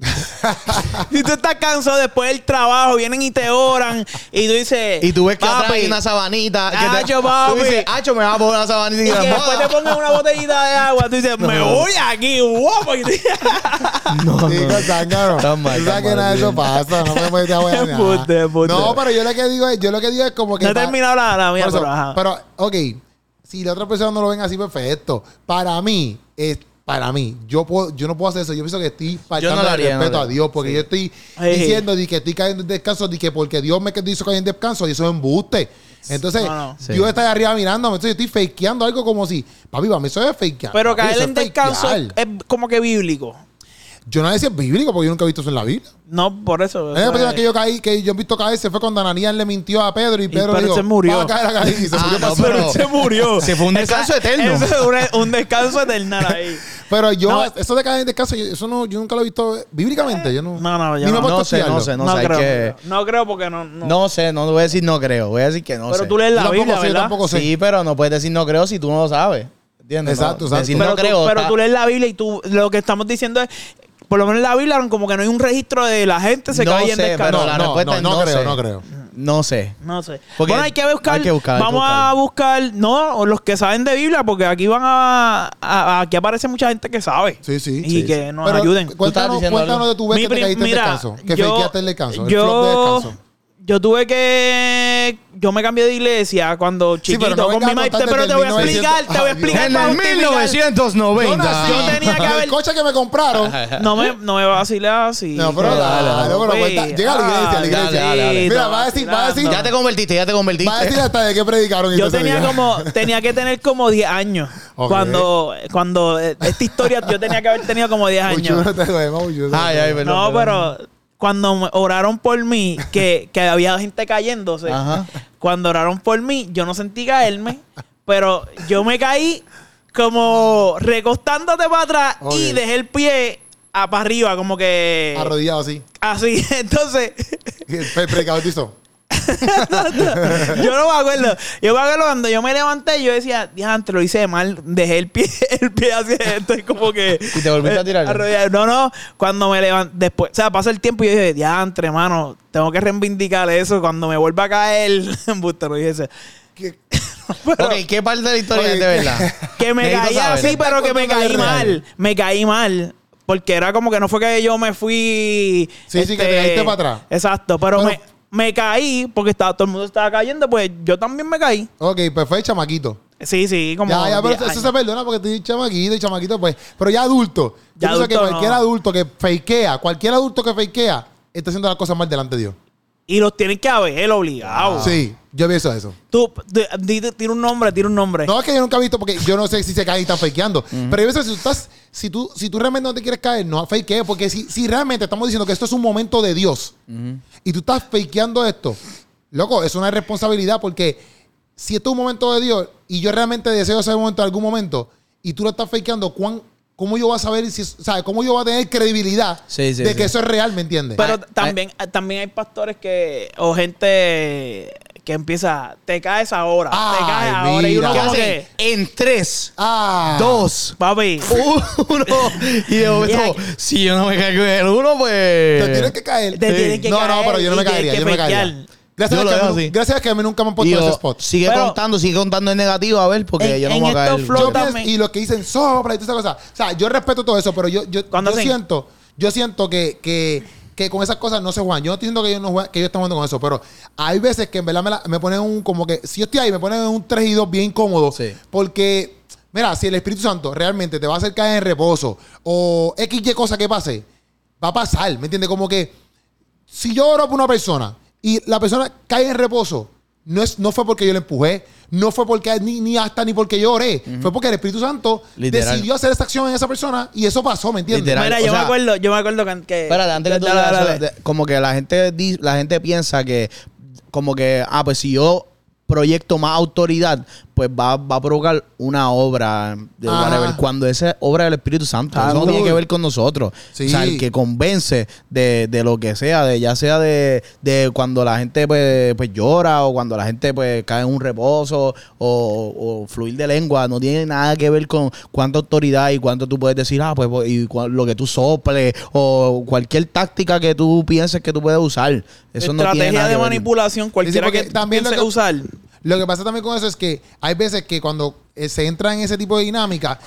Si tú estás cansado después del trabajo, vienen y te oran y tú dices... y tú ves que atrás "Papi", hay una sabanita, que te, Acho, papi. tú dices, "Acho, me va a poner una sabanita y, Y que la después te pongan una botellita de agua, tú dices, me voy aquí, guapo. Tú- No, Digo, no. zángano. Tú sabes que nada de eso pasa. No me nada. Embuste, embuste. No, pero yo lo que digo es, yo lo que digo es como que. No he terminado la, la mía, pero ajá. pero, ok, si la otra persona no lo ven así, perfecto. Para mí, es para mí, yo puedo, yo no puedo hacer eso. Yo pienso que estoy faltando no haría, respeto a. Dios, porque yo estoy diciendo de que estoy cayendo en descanso, de que porque Dios me hizo caer en descanso, y eso es embuste. Entonces, No, no. Sí. yo estoy arriba mirándome, entonces yo estoy fakeando algo como si, papi, para mí eso es fakear. Pero papi, caer en es descanso es como que bíblico. Yo no decía bíblico porque yo nunca he visto eso en la Biblia. No, por eso. La única persona que yo caí, que yo he visto caerse fue cuando Ananías le mintió a Pedro y Pedro Pedro dijo, se murió. "Va a caer, a caer", y se Ah, murió no, pero- siempre. se murió. Se fue un descanso eterno. Eso es un, un descanso eterno ahí. Pero yo, No. eso de caer en descanso, yo- eso no, yo nunca lo he visto bíblicamente. Yo no, No, no, yo ni me he no. puesto No sé, no sé, no, No, sé, creo. que- No creo porque no. No, No sé, no voy a decir no creo, voy a decir que no pero sé. tú lees Yo la tampoco Biblia, sé, yo ¿verdad? tampoco sé. Sí, pero no puedes decir no creo si tú no lo sabes. ¿Entiendes? Exacto, exacto. Decir pero, no tú, creo. pero tú lees la Biblia y tú lo que estamos diciendo es, por lo menos en la Biblia, como que no hay un registro de la gente se No cae en sé, descanso. pero la no, respuesta no, es no no creo, sé. no creo. No sé. No sé. Porque bueno, hay que buscar. hay que buscar, hay que vamos a buscar, no, los que saben de Biblia, porque aquí van a, a- aquí aparece mucha gente que sabe. Sí, sí. Y sí, que sí. nos Pero ayuden. Cuéntanos, cuéntanos de tu vez Mi que te caíste en mira, descanso. Que yo- fakeaste el descanso. El yo- flop de descanso. Yo tuve que. Yo me cambié de iglesia cuando Sí, chiquito pero no con mi a madre. contarte Pero te voy a 1900. explicar, te voy a explicar. En para el justificar. Yo 1990. nací. Yo tenía que haber- El coche que me compraron. No me, no me vaciles así. No, pero Dale, dale, dale, dale, pero Güey, cuenta. Llega a la iglesia, a la iglesia. dale, dale. Mira, va a decir, va a decir, Ya te convertiste, ya te convertiste. va a decir hasta de qué predicaron. y Yo todo ese tenía día. como, tenía que tener como 10 años. Ok. Cuando, cuando eh, esta historia yo tenía que haber tenido como 10 Mucho años. no te mucho Ay, ay, perdón, No, perdón. pero cuando oraron por mí, que, que había gente cayéndose, Ajá. cuando oraron por mí, yo no sentí caerme, pero yo me caí como recostándote para atrás y dejé el pie a para arriba, como que Arrodillado así. así. Entonces, hizo. yo no me acuerdo. Yo me acuerdo cuando yo me levanté, yo decía, diante, lo hice mal, dejé el pie, el pie hacia esto, y como que. ¿Y te volviste a tirar? arrodillado. No, no, cuando me levanté, después, o sea, pasa el tiempo y yo dije, diantre, hermano, tengo que reivindicar eso. Cuando me vuelva a caer, embuste, lo dije. Ok, ¿qué parte de la historia Oye, es de verdad? Que me Necesito caí saber. así, pero que me caí mal. Me caí mal. Porque era como que no fue que yo me fui. este, Sí, sí, que te caíste para atrás. Exacto, pero, Pero- me, me caí porque estaba, todo el mundo estaba cayendo, pues yo también me caí. Ok, pues fue chamaquito. Sí, sí, como. Ya, ya, pero 10 eso años. se perdona porque estoy chamaquito y chamaquito, pues. Pero ya adulto. Yo Ya pienso que adulto, cualquier no. adulto que fakea, cualquier adulto que fakea, está haciendo las cosas mal delante de Dios. Y los tienen que haber obligado. Sí, yo pienso eso. Tú, tira un nombre, tira un nombre. No es que yo nunca he visto porque yo no sé si se caen y están fakeando. Pero yo pienso que si tú estás, si tú, si tú realmente no te quieres caer, no fakees. Porque si, si realmente estamos diciendo que esto es un momento de Dios y tú estás fakeando esto, loco, es una responsabilidad porque si esto es un momento de Dios y yo realmente deseo ese momento en algún momento y tú lo estás fakeando, ¿cuán, ¿cómo yo voy a saber si, es- o sea, cómo yo voy a tener credibilidad Sí, sí, de sí. que eso es real, ¿me entiendes? Pero también, también hay pastores que. O gente que empieza. Te caes ahora. te caes ahora. Y uno mira. ¿Qué como que. En tres, ah, dos, Papi. uno. Y de momento, si yo no me caigo en el uno, te pues. tienes que caer. Te tienes que no, caer no, pero yo no y me tienes caería, que yo no me caería. Gracias, Yo a lo que a dejo mí, así. gracias a que a mí nunca me han puesto en ese spot. sigue Pero- contando, sigue contando en negativo a ver, porque En- yo no en me voy a caer. estos flow Yo también- pienso- y los que dicen sopla y todas esas cosas. O sea, yo respeto todo eso, pero yo, yo, Cuando yo hacen- siento, yo siento que, que, que con esas cosas no se juegan. Yo no estoy diciendo que ellos no juegan, que ellos están jugando con eso, pero hay veces que en verdad me, la- me ponen un, como que, si yo estoy ahí, me ponen un 3 y 2 bien incómodo. Sí. Porque, mira, si el Espíritu Santo realmente te va a hacer caer en reposo o X, Y cosa que pase, va a pasar, ¿me entiendes? Como que si yo oro por una persona y la persona cae en reposo, no, es, no fue porque yo le empujé, no fue porque ni, ni hasta ni porque yo oré, fue porque el Espíritu Santo Literal. decidió hacer esta acción en esa persona y eso pasó, ¿me entiendes? Literal. Mira, o yo me sea- acuerdo, yo me acuerdo que... que Espérate, antes que tú Dale, dale, como que la gente la gente piensa que como que ah pues si yo proyecto más autoridad pues va, va a provocar una obra de Ajá. whatever, cuando esa es obra del Espíritu Santo Ah, eso no tiene que ver con nosotros Sí. o sea el que convence de, de lo que sea de ya sea de, de cuando la gente pues, pues llora o cuando la gente pues cae en un reposo o, o fluir de lengua no tiene nada que ver con cuánta autoridad y cuánto tú puedes decir ah pues pues, y lo que tú soples o cualquier táctica que tú pienses que tú puedes usar eso no tiene Estrategia nada de que ver. manipulación, cualquiera porque que también lo piense que- usar. Lo que pasa también con eso es que hay veces que cuando eh, se entra en ese tipo de dinámica,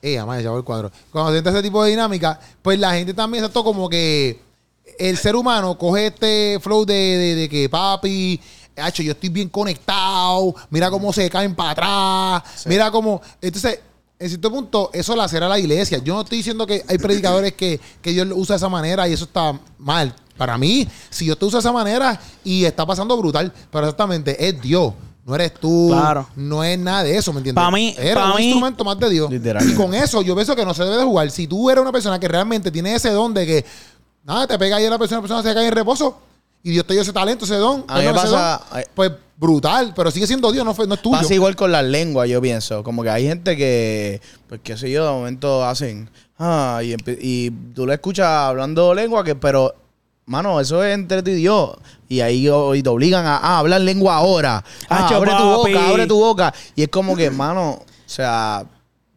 eh, además ya voy el cuadro. Cuando se entra en ese tipo de dinámica, pues la gente también todo como que el ser humano coge este flow de, de- de que papi, hacho, yo estoy bien conectado, mira cómo se caen para atrás, mira cómo. Entonces, en cierto punto, eso la será la iglesia. Yo no estoy diciendo que hay predicadores que, que Dios lo usa de esa manera y eso está mal. Para mí, si Dios te usa de esa manera y está pasando brutal, pero exactamente es Dios. No eres tú, Claro. no es nada de eso, ¿me entiendes? Pa' mí- Eres pa' un mí- instrumento más de Dios. Literal. Y con eso yo pienso que no se debe de jugar. Si tú eres una persona que realmente tiene ese don de que, nada, te pega ahí a la persona, la persona se cae en reposo y Dios te dio ese talento, ese don, A mí me pasa- don, pues brutal, pero sigue siendo Dios, no, fue, no es tuyo. Pasa igual con las lenguas, yo pienso. Como que hay gente que, pues qué sé yo, de momento hacen, ah, y, y tú lo escuchas hablando lengua, que pero, mano, eso es entre tú y Dios. Y ahí y te obligan a, ah, hablar lengua ahora. Ah, Hacho, abre tu boca, abre tu boca. Y es como que, mano, o sea,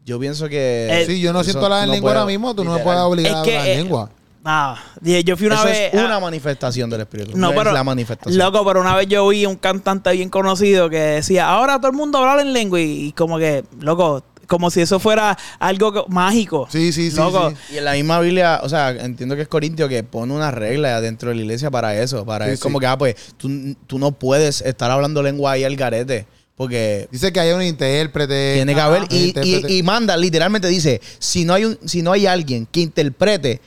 yo pienso que... Eh, Sí, yo no siento la no lengua puedo, ahora mismo, tú no me puedes obligar Es a hablar eh, lengua. Nada. Yo fui una Eso vez. es a- una manifestación del Espíritu. No, es pero. la manifestación. Loco, pero una vez yo vi un cantante bien conocido que decía, ahora todo el mundo habla en lengua. Y, y como que, loco, como si eso fuera algo mágico. Sí, sí, sí, Loco, sí. Y en la misma Biblia, o sea, entiendo que es Corintio que pone una regla dentro de la iglesia para eso. Para Sí, es como que, ah, pues, tú, tú no puedes estar hablando lengua ahí al garete. Porque Dice que hay un intérprete. tiene que haber. Y, intérprete. y, y manda, literalmente dice: si no hay un, si no hay alguien que interprete,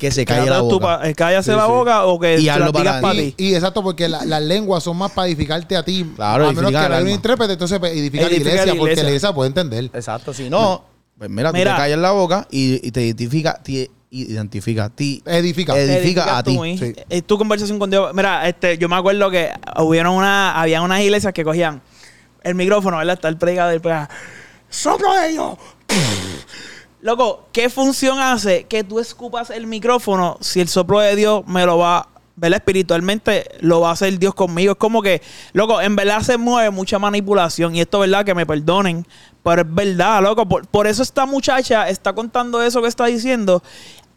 que se calle la boca. pa- eh, cállase Sí, la sí. boca o que Y te la para para Y, ti. y exacto, porque la- las lenguas son más para edificarte a ti. Claro, a menos que haya un intérprete, entonces pues, edifica, la iglesia, la porque la iglesia puede entender. Exacto. Si no, pues mira, Mira. tú te callas la boca y, y te identifica, te identifica a ti. Edifica. Edi- edifica Edifica a ti. ahí. Sí. Eh, tu conversación con Dios. Mira, este, yo me acuerdo que hubieron una, habían unas iglesias que cogían el micrófono, ¿verdad? Está el predicador y pega, ¡Soplo de Dios! Loco, ¿qué función hace que tú escupas el micrófono si el soplo de Dios me lo va, ¿verdad? Espiritualmente lo va a hacer Dios conmigo. Es como que, loco, en verdad se mueve mucha manipulación. Y esto, ¿verdad? Que me perdonen. Pero es verdad, loco. Por, por eso esta muchacha está contando eso que está diciendo.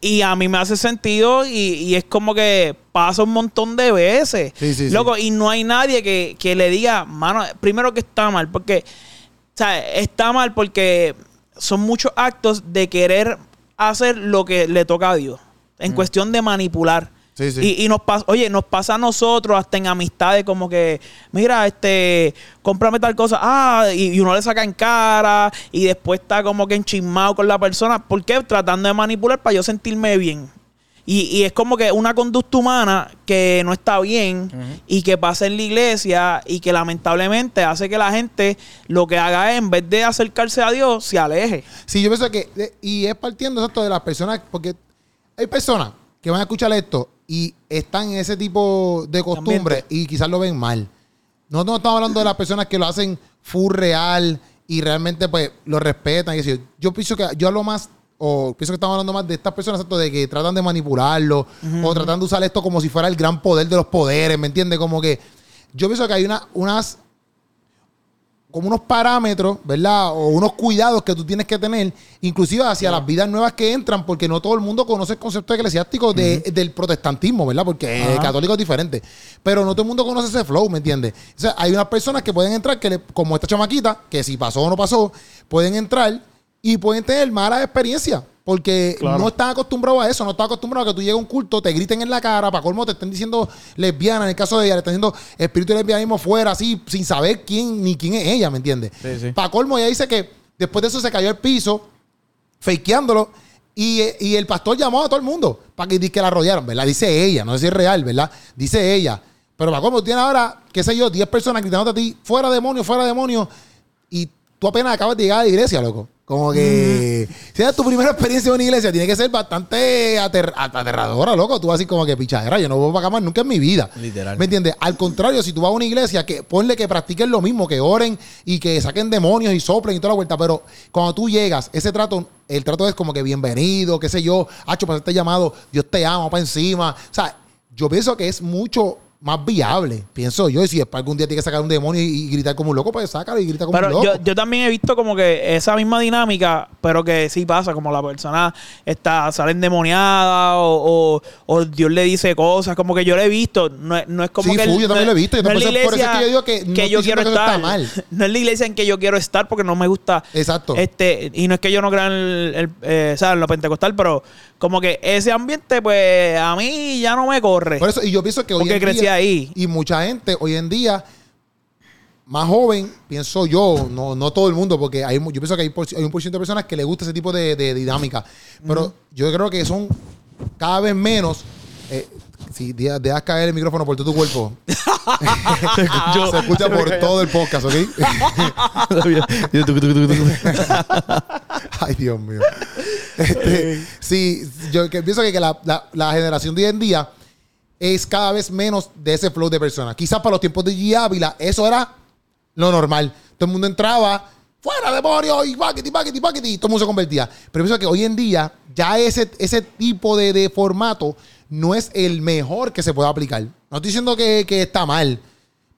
Y a mí me hace sentido y, y es como que pasa un montón de veces. Sí, sí, sí. Loco, y no hay nadie que, que le diga, mano, primero que está mal, porque, o sea, está mal porque son muchos actos de querer hacer lo que le toca a Dios, en cuestión de manipular. Sí, sí. Y, y nos pasa, oye, nos pasa a nosotros hasta en amistades como que, mira, este, cómprame tal cosa, ah, y, y uno le saca en cara y después está como que enchismado con la persona. ¿Por qué? Tratando de manipular para yo sentirme bien. Y, y es como que una conducta humana que no está bien y que pasa en la iglesia y que lamentablemente hace que la gente lo que haga es, en vez de acercarse a Dios, se aleje. Sí, yo pienso que, de- y es partiendo exacto de las personas, porque hay personas que van a escuchar esto y están en ese tipo de costumbre y quizás lo ven mal. No, no estamos hablando de las personas que lo hacen full real y realmente pues lo respetan. y yo pienso que yo hablo más, o pienso que estamos hablando más de estas personas exacto, de que tratan de manipularlo o tratan de usar esto como si fuera el gran poder de los poderes, ¿me entiendes? Como que yo pienso que hay una, unas como unos parámetros, ¿verdad? O unos cuidados que tú tienes que tener, inclusive hacia las vidas nuevas que entran, porque no todo el mundo conoce el concepto eclesiástico de- del protestantismo, ¿verdad? Porque el católico es diferente. Pero no todo el mundo conoce ese flow, ¿me entiendes? O sea, hay unas personas que pueden entrar, que le- como esta chamaquita, que si pasó o no pasó, pueden entrar y pueden tener malas experiencias. Porque Claro. no están acostumbrados a eso, no están acostumbrados a que tú llegues a un culto, te griten en la cara, para colmo te estén diciendo lesbiana, en el caso de ella, le están diciendo espíritu de lesbianismo fuera, así, sin saber quién ni quién es ella, ¿me entiendes? Sí, sí. Para colmo, ella dice que después de eso se cayó al piso, fakeándolo, y, y el pastor llamó a todo el mundo para que, que la rodearan, ¿verdad? Dice ella, no sé si es real, ¿verdad? Dice ella. Pero para cómo tienes ahora, qué sé yo, 10 personas gritándote a ti, fuera demonio, fuera demonio, y tú apenas acabas de llegar a la iglesia, loco. Como que si es tu primera experiencia en una iglesia, tiene que ser bastante ater- aterradora, loco. Tú vas así como que pichadera, yo no voy para acá más nunca en mi vida. Literal. ¿Me entiendes? Al contrario, si tú vas a una iglesia, que ponle que practiquen lo mismo, que oren y que saquen demonios y soplen y toda la vuelta. Pero cuando tú llegas, ese trato, el trato es como que bienvenido, qué sé yo, hacho para este llamado, Dios te ama, para encima. O sea, yo pienso que es mucho más viable, pienso yo. Y si después algún día tienes que sacar un demonio y, y gritar como un loco, pues sácalo y grita como un Pero loco. yo, yo también he visto como que esa misma dinámica, pero que sí pasa, como la persona está, sale endemoniada o, o, o Dios le dice cosas, como que yo lo he visto, no, no es como Sí, que... full, yo también no- lo he visto, y no es la eso- por eso es que yo digo que no yo quiero estar, está mal. no es la iglesia en que yo quiero estar porque no me gusta... Exacto. Este, y no es que yo no crea en, el, el, eh, ¿sabes? en lo pentecostal, pero como que ese ambiente, pues a mí ya no me corre. Por eso, y yo pienso que hoy Porque en crecí día, ahí. Y mucha gente hoy en día, más joven, pienso yo, no, no todo el mundo, porque hay, yo pienso que hay, por- hay un por ciento de personas que les gusta ese tipo de, de dinámica. Pero yo creo que son cada vez menos. eh, si de- dejas caer el micrófono por todo tu cuerpo, se escucha por todo el podcast, ¿ok? Ay, Dios mío. Este, sí, yo que pienso que, que la, la- la generación de hoy en día es cada vez menos de ese flow de personas. Quizás para los tiempos de G. Ávila, eso era lo normal. Todo el mundo entraba, fuera demonio, y paquete, paquete, paquete, y todo el mundo se convertía. Pero pienso que hoy en día ya ese, ese tipo de, de formato no es el mejor que se pueda aplicar. No estoy diciendo que, que está mal,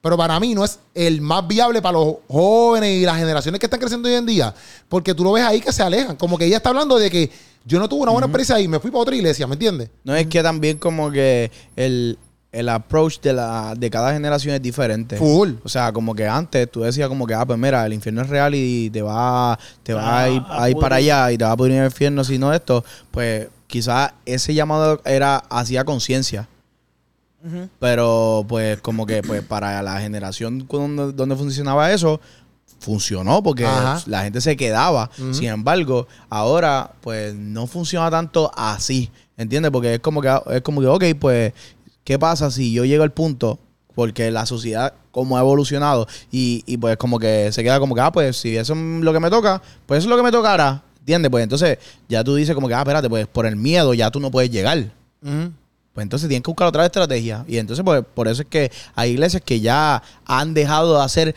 pero para mí no es el más viable para los jóvenes y las generaciones que están creciendo hoy en día. Porque tú lo ves ahí que se alejan. Como que ella está hablando de que yo no tuve una buena experiencia ahí, me fui para otra iglesia, ¿me entiendes? No es que también como que el, el approach de, la, de cada generación es diferente. Full. O sea, como que antes tú decías como que, ah, pues mira, el infierno es real y te va, te va Ah, a ir, a para allá y te va a en el infierno si no esto. Pues quizás ese llamado era hacía conciencia. Pero pues como que pues para la generación donde, donde funcionaba eso, funcionó porque Ajá. la gente se quedaba. Sin embargo, ahora pues no funciona tanto así, ¿entiendes? Porque es como que es como que ok, pues ¿qué pasa si yo llego al punto porque la sociedad como ha evolucionado y, y pues como que se queda como que ah, pues si eso es lo que me toca, pues eso es lo que me tocará, ¿entiendes? Pues entonces ya tú dices como que ah, espérate, pues por el miedo ya tú no puedes llegar. Pues entonces tienen que buscar otra estrategia. Y entonces, pues, por eso es que hay iglesias que ya han dejado de hacer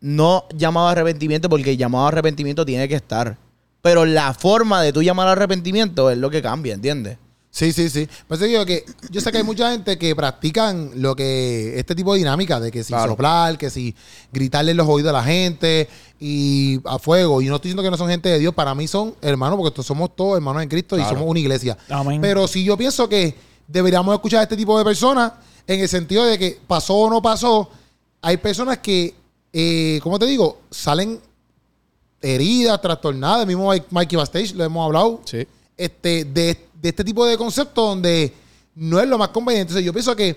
no llamado arrepentimiento, porque el llamado arrepentimiento tiene que estar. Pero la forma de tú llamar arrepentimiento es lo que cambia, ¿entiendes? Sí, sí, sí. Por eso digo que yo sé que hay mucha gente que practican lo que este tipo de dinámica de que si Claro. soplar, que si gritarle en los oídos a la gente y a fuego. Y no estoy diciendo que no son gente de Dios, para mí son hermanos, porque todos somos todos hermanos en Cristo y somos una iglesia. Amén. Pero sí yo pienso que deberíamos escuchar a este tipo de personas en el sentido de que pasó o no pasó. Hay personas que, eh, ¿cómo te digo? Salen heridas, trastornadas. El mismo Mike- Mikey Bastage, lo hemos hablado Sí. Este, de, de este tipo de conceptos donde no es lo más conveniente. Entonces, yo pienso que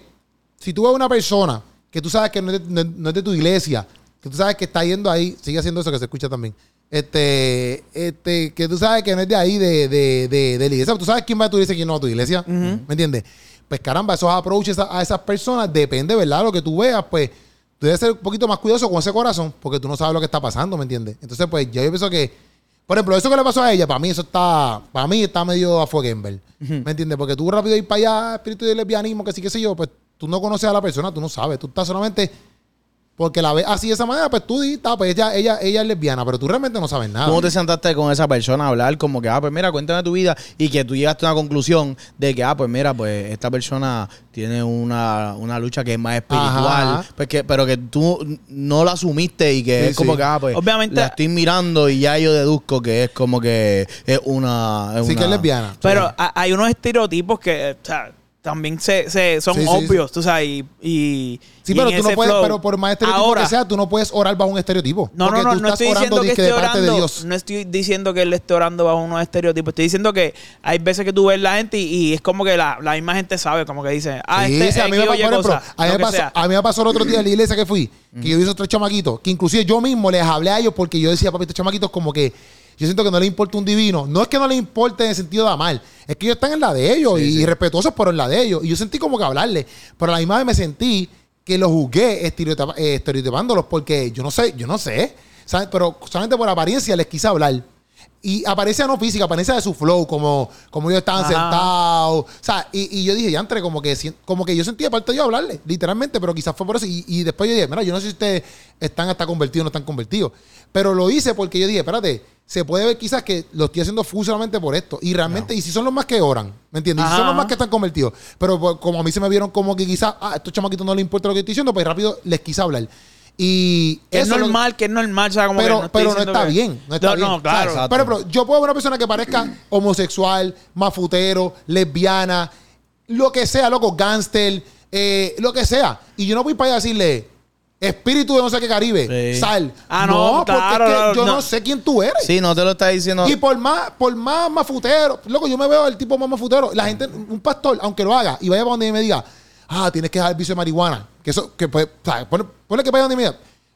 si tú ves a una persona que tú sabes que no es, de, no- no es de tu iglesia, que tú sabes que está yendo ahí, sigue haciendo eso que se escucha también. Este, este, que tú sabes que no es de ahí, de, de, de, de la iglesia. Tú sabes quién va a tu iglesia y quién no va a tu iglesia. ¿Me entiendes? Pues caramba, esos approaches a, a esas personas, depende, ¿verdad? Lo que tú veas, pues tú debes ser un poquito más cuidadoso con ese corazón, porque tú no sabes lo que está pasando, ¿me entiendes? Entonces, pues yo pienso que, por ejemplo, eso que le pasó a ella, para mí eso está, para mí está medio a fueguember. ¿Me entiendes? Porque tú rápido ir para allá, espíritu de lesbianismo, que sí, qué sé yo, pues tú no conoces a la persona, tú no sabes, tú estás solamente porque la ves así de esa manera, pues tú dices, "Ah, pues ella, ella, ella es lesbiana, pero tú realmente no sabes nada. ¿Cómo te sentaste con esa persona a hablar? Como que, ah, pues mira, cuéntame tu vida y que tú llegaste a una conclusión de que, ah, pues mira, pues esta persona tiene una, una lucha que es más espiritual, pues que, pero que tú no la asumiste y que Sí, es como sí. que, ah, pues Obviamente- la estoy mirando y ya yo deduzco que es como que es una... Es sí una- que es lesbiana. Pero Sí. hay unos estereotipos que o sea, también se, se- son Sí, sí, obvios, tú sabes, y, y- Sí, y pero tú no puedes, flow. pero por más estereotipo Ahora, que sea, tú no puedes orar bajo un estereotipo. No, no, no, no estoy diciendo que de orando, no estoy diciendo que él esté orando bajo unos estereotipos, estoy diciendo que hay veces que tú ves la gente y, y es como que la, la misma gente sabe, como que dice, ah, Sí, este a mí, me, pasó, el otro día en la iglesia que fui, que yo vi esos tres chamaquitos, que inclusive yo mismo les hablé a ellos porque yo decía, papi, estos chamaquitos como que yo siento que no les importa un divino. No es que no les importe en el sentido de amar, es que ellos están en la de ellos y respetuosos, pero en la de ellos. Y yo sentí como que hablarle, pero a la misma vez me sentí que los juzgué estereotipa- eh, estereotipándolos porque yo no sé, yo no sé, ¿sabes? Pero solamente por apariencia les quise hablar. Y apariencia no física, apariencia de su flow, como, como ellos estaban Ajá. sentados. O sea, y, y yo dije, ya entre, como que, como que yo sentía parte de yo hablarle, literalmente, pero quizás fue por eso. Y, y después yo dije, mira, yo no sé si ustedes están hasta convertidos o no están convertidos. Pero lo hice porque yo dije, espérate, se puede ver quizás que lo estoy haciendo full solamente por esto. Y realmente, y si son los más que oran, ¿me entiendes? Y si son los más que están convertidos. Pero pues, como a mí se me vieron como que quizás, ah, a estos chamaquitos no les importa lo que estoy diciendo, pues rápido les quise hablar. Y es lo- normal, que es normal, o sea, como pero, que no pero no está que- bien. No está No, bien. no, claro. Exacto. Pero, pero yo puedo ver una persona que parezca homosexual, mafutero, lesbiana, lo que sea, loco, gángster, eh, lo que sea. Y yo no voy para allá a decirle, espíritu de no sé qué Caribe, Sí. sal. Ah, no, porque claro, es que no, yo no. no. sé quién tú eres. Sí, no te lo está diciendo. Y por más, por más mafutero, loco, yo me veo el tipo más mafutero. La gente, un pastor, aunque lo haga, y vaya para donde me diga, ah, tienes que dejar el vicio de marihuana. Que eso, que pues, ¿sabes? Ponle, ponle que vaya donde me diga,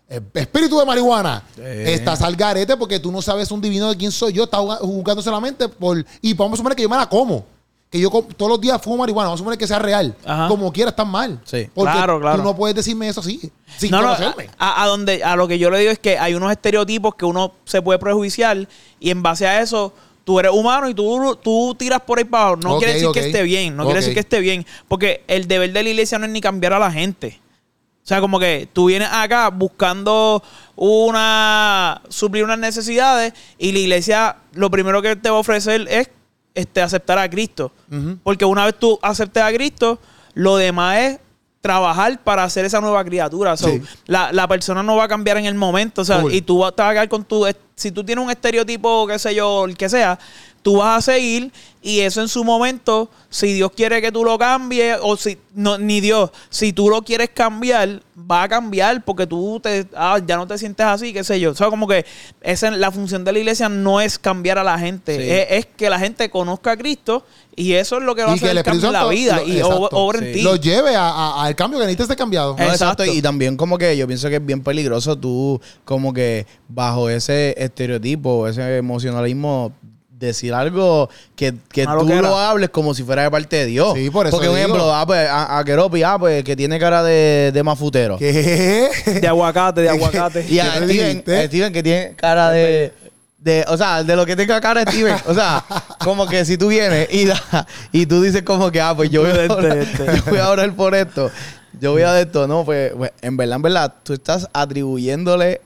eh, espíritu de marihuana. Estás al garete porque tú no sabes un divino de quién soy yo. Estás jugando- solamente por. Y vamos a suponer que yo me la como. Que yo todos los días fumo marihuana. Vamos a suponer que sea real. Ajá. Como quiera, estás mal. Sí. Porque Claro, claro. tú no puedes decirme eso así. Sin no, no, conocerme. a, a donde, a lo que yo le digo es que hay unos estereotipos que uno se puede prejuiciar y en base a eso tú eres humano y tú, tú tiras por ahí para abajo. No quiere decir que esté bien, no quiere decir que esté bien, porque el deber de la iglesia no es ni cambiar a la gente. O sea, como que tú vienes acá buscando una suplir unas necesidades y la iglesia lo primero que te va a ofrecer es este aceptar a Cristo. Porque una vez tú aceptes a Cristo, lo demás es trabajar para hacer esa nueva criatura. So, Sí. la, la persona no va a cambiar en el momento. O sea, y tú vas a quedar con tu. Si tú tienes un estereotipo, qué sé yo, el que sea, tú vas a seguir y eso en su momento, si Dios quiere que tú lo cambies, o si. No, ni Dios, si tú lo quieres cambiar, va a cambiar porque tú te, ah, ya no te sientes así, qué sé yo. O sea, como que esa, la función de la iglesia no es cambiar a la gente, Sí. es, es que la gente conozca a Cristo y eso es lo que va a Y hacer el cambio en la vida y obra en ti. Lo lleve a- a- al cambio que necesita ser cambiado. No, exacto. Exacto. Y también como que yo pienso que es bien peligroso tú como que bajo ese estereotipo, ese emocionalismo, decir algo que, que tú lo hables como si fuera de parte de Dios. Sí, por eso Porque, un digo. ejemplo, ah, pues, a, a Keropi, ah, pues, que tiene cara de, de mafutero. ¿Qué? De aguacate, de aguacate. Y a ¿Qué te Steven, a Steven que tiene cara de, de... O sea, de lo que tenga cara de Steven. O sea, como que si tú vienes y, da- y tú dices como que, ah, pues yo voy, a Este, orar, este. yo voy a orar por esto. Yo voy a de esto. No, pues, pues, en verdad, en verdad, tú estás atribuyéndole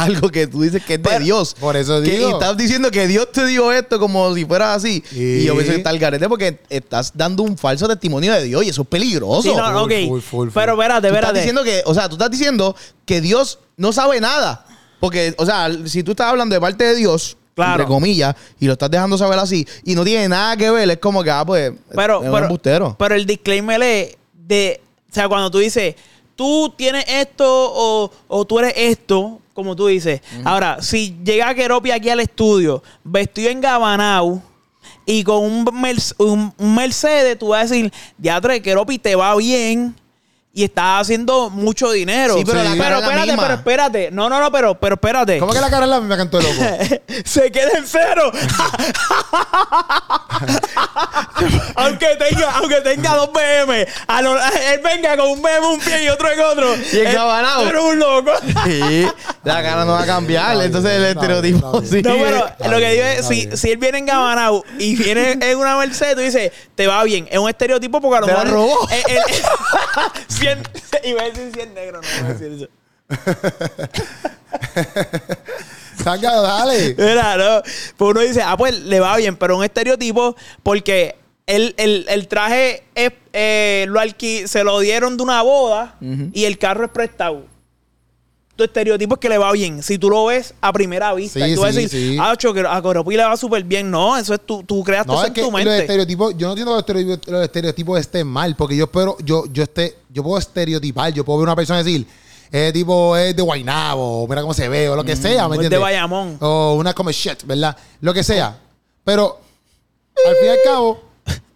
algo que tú dices que es de Pero- Dios. Por eso Que- digo. y estás diciendo que Dios te dio esto como si fuera así. Sí. Y yo pienso que está el garete porque estás dando un falso testimonio de Dios y eso es peligroso. Sí, no, no, Full, ok. full, full, full. Pero espérate, Tú estás espérate. diciendo que, o sea, tú estás diciendo que Dios no sabe nada. Porque, o sea, si tú estás hablando de parte de Dios, Claro. entre comillas, y lo estás dejando saber así, y no tiene nada que ver, es como que, ah, pues, pero, es un pero, pero el disclaimer es de, o sea, cuando tú dices, tú tienes esto o, o tú eres esto, como tú dices. Ahora, si llega Keropi aquí al estudio, vestido en Gabanau y con un, Merc- un- un Mercedes, tú vas a decir, Diatre, Keropi te va bien y está haciendo mucho dinero. Sí, pero, sí. La cara pero la espérate, misma. pero espérate. No, no, no, pero, pero espérate. ¿Cómo que la cara es la misma cantó el loco? Se queda en cero. aunque tenga, aunque tenga dos BM, a lo- él venga con un BM un pie y otro en otro. Y encabanado. Pero un loco. Sí, la cara no va a cambiar. Entonces el estereotipo sí. No, pero lo que digo es, si, si él viene en Gabanao y viene en una Mercedes, tú dices, te va bien. Es un estereotipo porque a lo Te mejor. robó. 100. Iba a decir 100 negros, no voy a decir eso. Sácalo, dale. Mira, no. Pues uno dice, ah, pues le va bien, pero un estereotipo, porque el, el, el traje es, eh, lo alqui, se lo dieron de una boda y el carro es prestado. Tu estereotipo es que le va bien. Si tú lo ves a primera vista, Sí, y tú vas a decir, sí. ah, cho, que a Coropi le va súper bien. No, eso es tú, tú creaste No, es en que tu los mente. estereotipos, yo no entiendo que los estereotipos, los estereotipos estén mal, porque yo espero, yo, yo esté, yo puedo estereotipar, yo puedo ver una persona y decir, ese tipo es de Guaynabo, mira cómo se ve, o lo que sea, ¿me o es de entiendes? Bayamón. O una como shit, ¿verdad? Lo que sea. Pero, al fin y al cabo,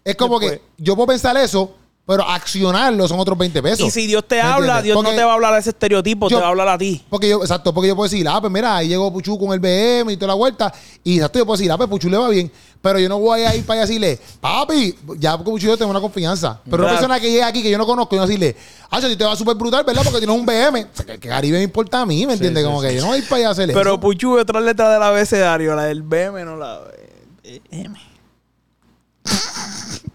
es como que yo puedo pensar eso, Pero accionarlo son otros 20 pesos. Y si Dios te ¿Me habla, entiendes? Dios Porque- no te va a hablar ese estereotipo, Yo- te va a hablar a ti. Porque yo, exacto, porque yo puedo decir, ah, pues mira, ahí llegó Puchu con el BM y toda la vuelta. Y exacto, yo puedo decir, ah, pues Puchu le va bien. Pero yo no voy a ir para allá a decirle, papi, ya porque Puchu yo tengo una confianza. Pero una Claro. persona que llega aquí que yo no conozco, yo no decirle, ah, si te va súper brutal, ¿verdad? Porque tienes un BM. O sea, que, que Caribe me importa a mí, ¿me entiendes? sí, Como sí. que yo no voy a ir para allá a hacerle Pero eso. Puchu, otra letra del abecedario, la del BM, no la M.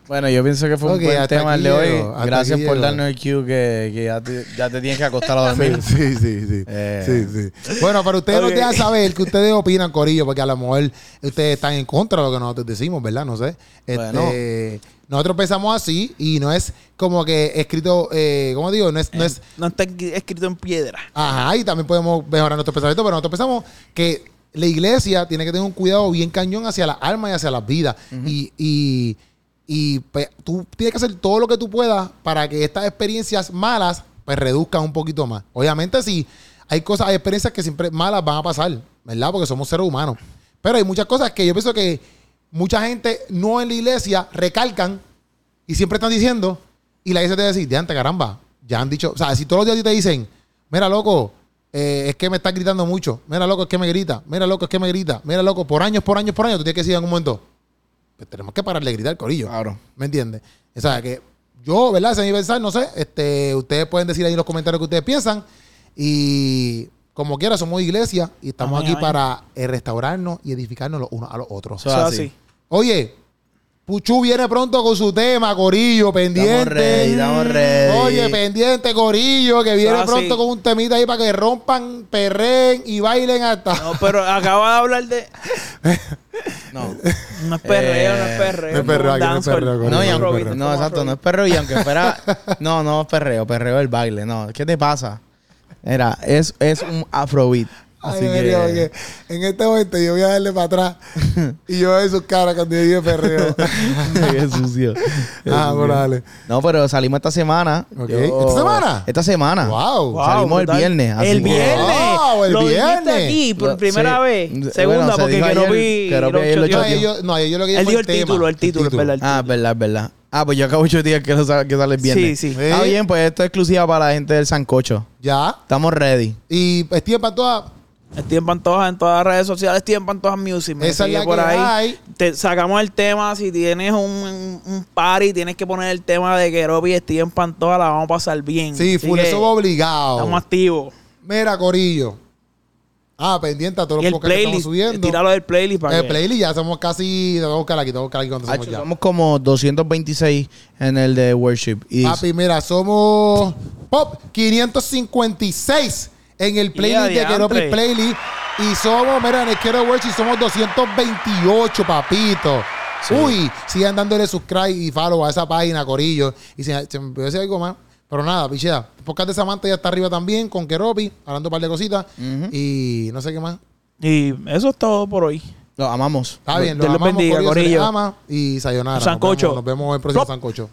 Bueno, yo pienso que fue un buen tema el de hoy. llego, Gracias por llego. darnos el cue que, que ya, te, ya te tienes que acostar a dormir. Sí, sí, sí. Eh. sí, sí. Bueno, pero ustedes nos Ok. dejan saber qué ustedes opinan, Corillo, porque a lo mejor ustedes están en contra de lo que nosotros decimos, ¿verdad? No sé. Este, Nosotros pensamos así y no es como que escrito, eh, ¿cómo digo? No es, no es No está escrito en piedra. Ajá, y también podemos mejorar nuestros pensamientos, pero nosotros pensamos que la iglesia tiene que tener un cuidado bien cañón hacia las almas y hacia las vidas. Y, y, y, pues, tú tienes que hacer todo lo que tú puedas para que estas experiencias malas pues reduzcan un poquito más. Obviamente, sí, hay cosas, hay experiencias que siempre malas van a pasar, ¿verdad? Porque somos seres humanos. Pero hay muchas cosas que yo pienso que mucha gente no en la iglesia recalcan y siempre están diciendo, y la iglesia te decir, de antes, caramba, ya han dicho, o sea, si todos los días te dicen, mira, loco, eh, es que me estás gritando mucho, mira, loco, es que me grita, mira, loco, es que me grita, mira, loco, por años, por años, por años, tú tienes que decir en un momento, pues tenemos que parar de gritar, corillo. Claro. ¿Me entiendes? O sea, que yo, ¿verdad? Ese aniversario, no sé, este, ustedes pueden decir ahí en los comentarios que ustedes piensan. Y como quiera, somos iglesia y estamos Amén, aquí amén. para eh, restaurarnos y edificarnos los unos a los otros. Es es así. así. Oye, Puchu viene pronto con su tema, Corillo, pendiente. Estamos ready, estamos ready. Oye, pendiente, Corillo, que viene Eso es pronto así. con un temita ahí para que rompan, perren y bailen hasta. No, pero acaba de hablar de. No. No es perreo, no es Eh, perreo. no es perreo, aquí no es perreo, No, y aunque- perreo. no, exacto, no es perreo. Y aunque fuera. No, no es perreo, perreo el baile. No, ¿qué te pasa? Era, es, es un afrobeat. Ay, Así María, que. porque en este momento yo voy a darle para atrás y yo veo sus caras cuando yo digo perreo. Qué sucio. Qué ah, sucio. bueno, dale. No, pero salimos esta semana. Ok. ¿Esta semana? Esta semana. Wow. Wow, Salimos el viernes, así el que- viernes. Wow, el Lo viernes. aquí por Lo- primera sí. vez. Bueno, Segunda, se porque dijo que no vi. que no vi lo el ocho No, ellos, no, ellos lo que Él dio el tema, título, el título, es verdad. el Ah, es verdad, es verdad. Ah, pues yo acabo de días que, lo sa- que sale el viernes. Sí, sí. Está Sí. bien, pues esto es exclusiva para la gente del Sancocho. Ya. Estamos ready. Y Steven Pantoja, Steven Pantoja en todas las redes sociales, Steven Pantoja Music. Me Esa es la por que ahí. hay. Te sacamos el tema. Si tienes un, un party, tienes que poner el tema de Keropi y Steven Pantoja. La vamos a pasar bien. sí, full, que eso va obligado. Estamos activos. Mira, Corillo. Ah, pendiente a todos los podcasts que estamos playlist. subiendo. Tíralo del playlist para el que. playlist ya somos casi. Te voy a buscar aquí, te voy a buscar aquí cuántos somos ya. somos como 226 en el de Worship. Y Papi, mira, somos Pop 556 en el playlist de diantre. Keropi Playlist. Y somos, mira, en el Quiero Worship somos 228, papito. Uy, sigan dándole subscribe y follow a esa página, Corillo. Y si se me puede decir algo más. Pero nada, pichea. Podcast de Samantha ya está arriba también con Keropi, hablando un par de cositas. Y no sé qué más. Y eso es todo por hoy. lo amamos. Está bien, los los amamos, bendiga, Corillo, se Corillo. ama y sayonara. Nos Sancocho. vemos- Nos vemos en el próximo. Sancocho.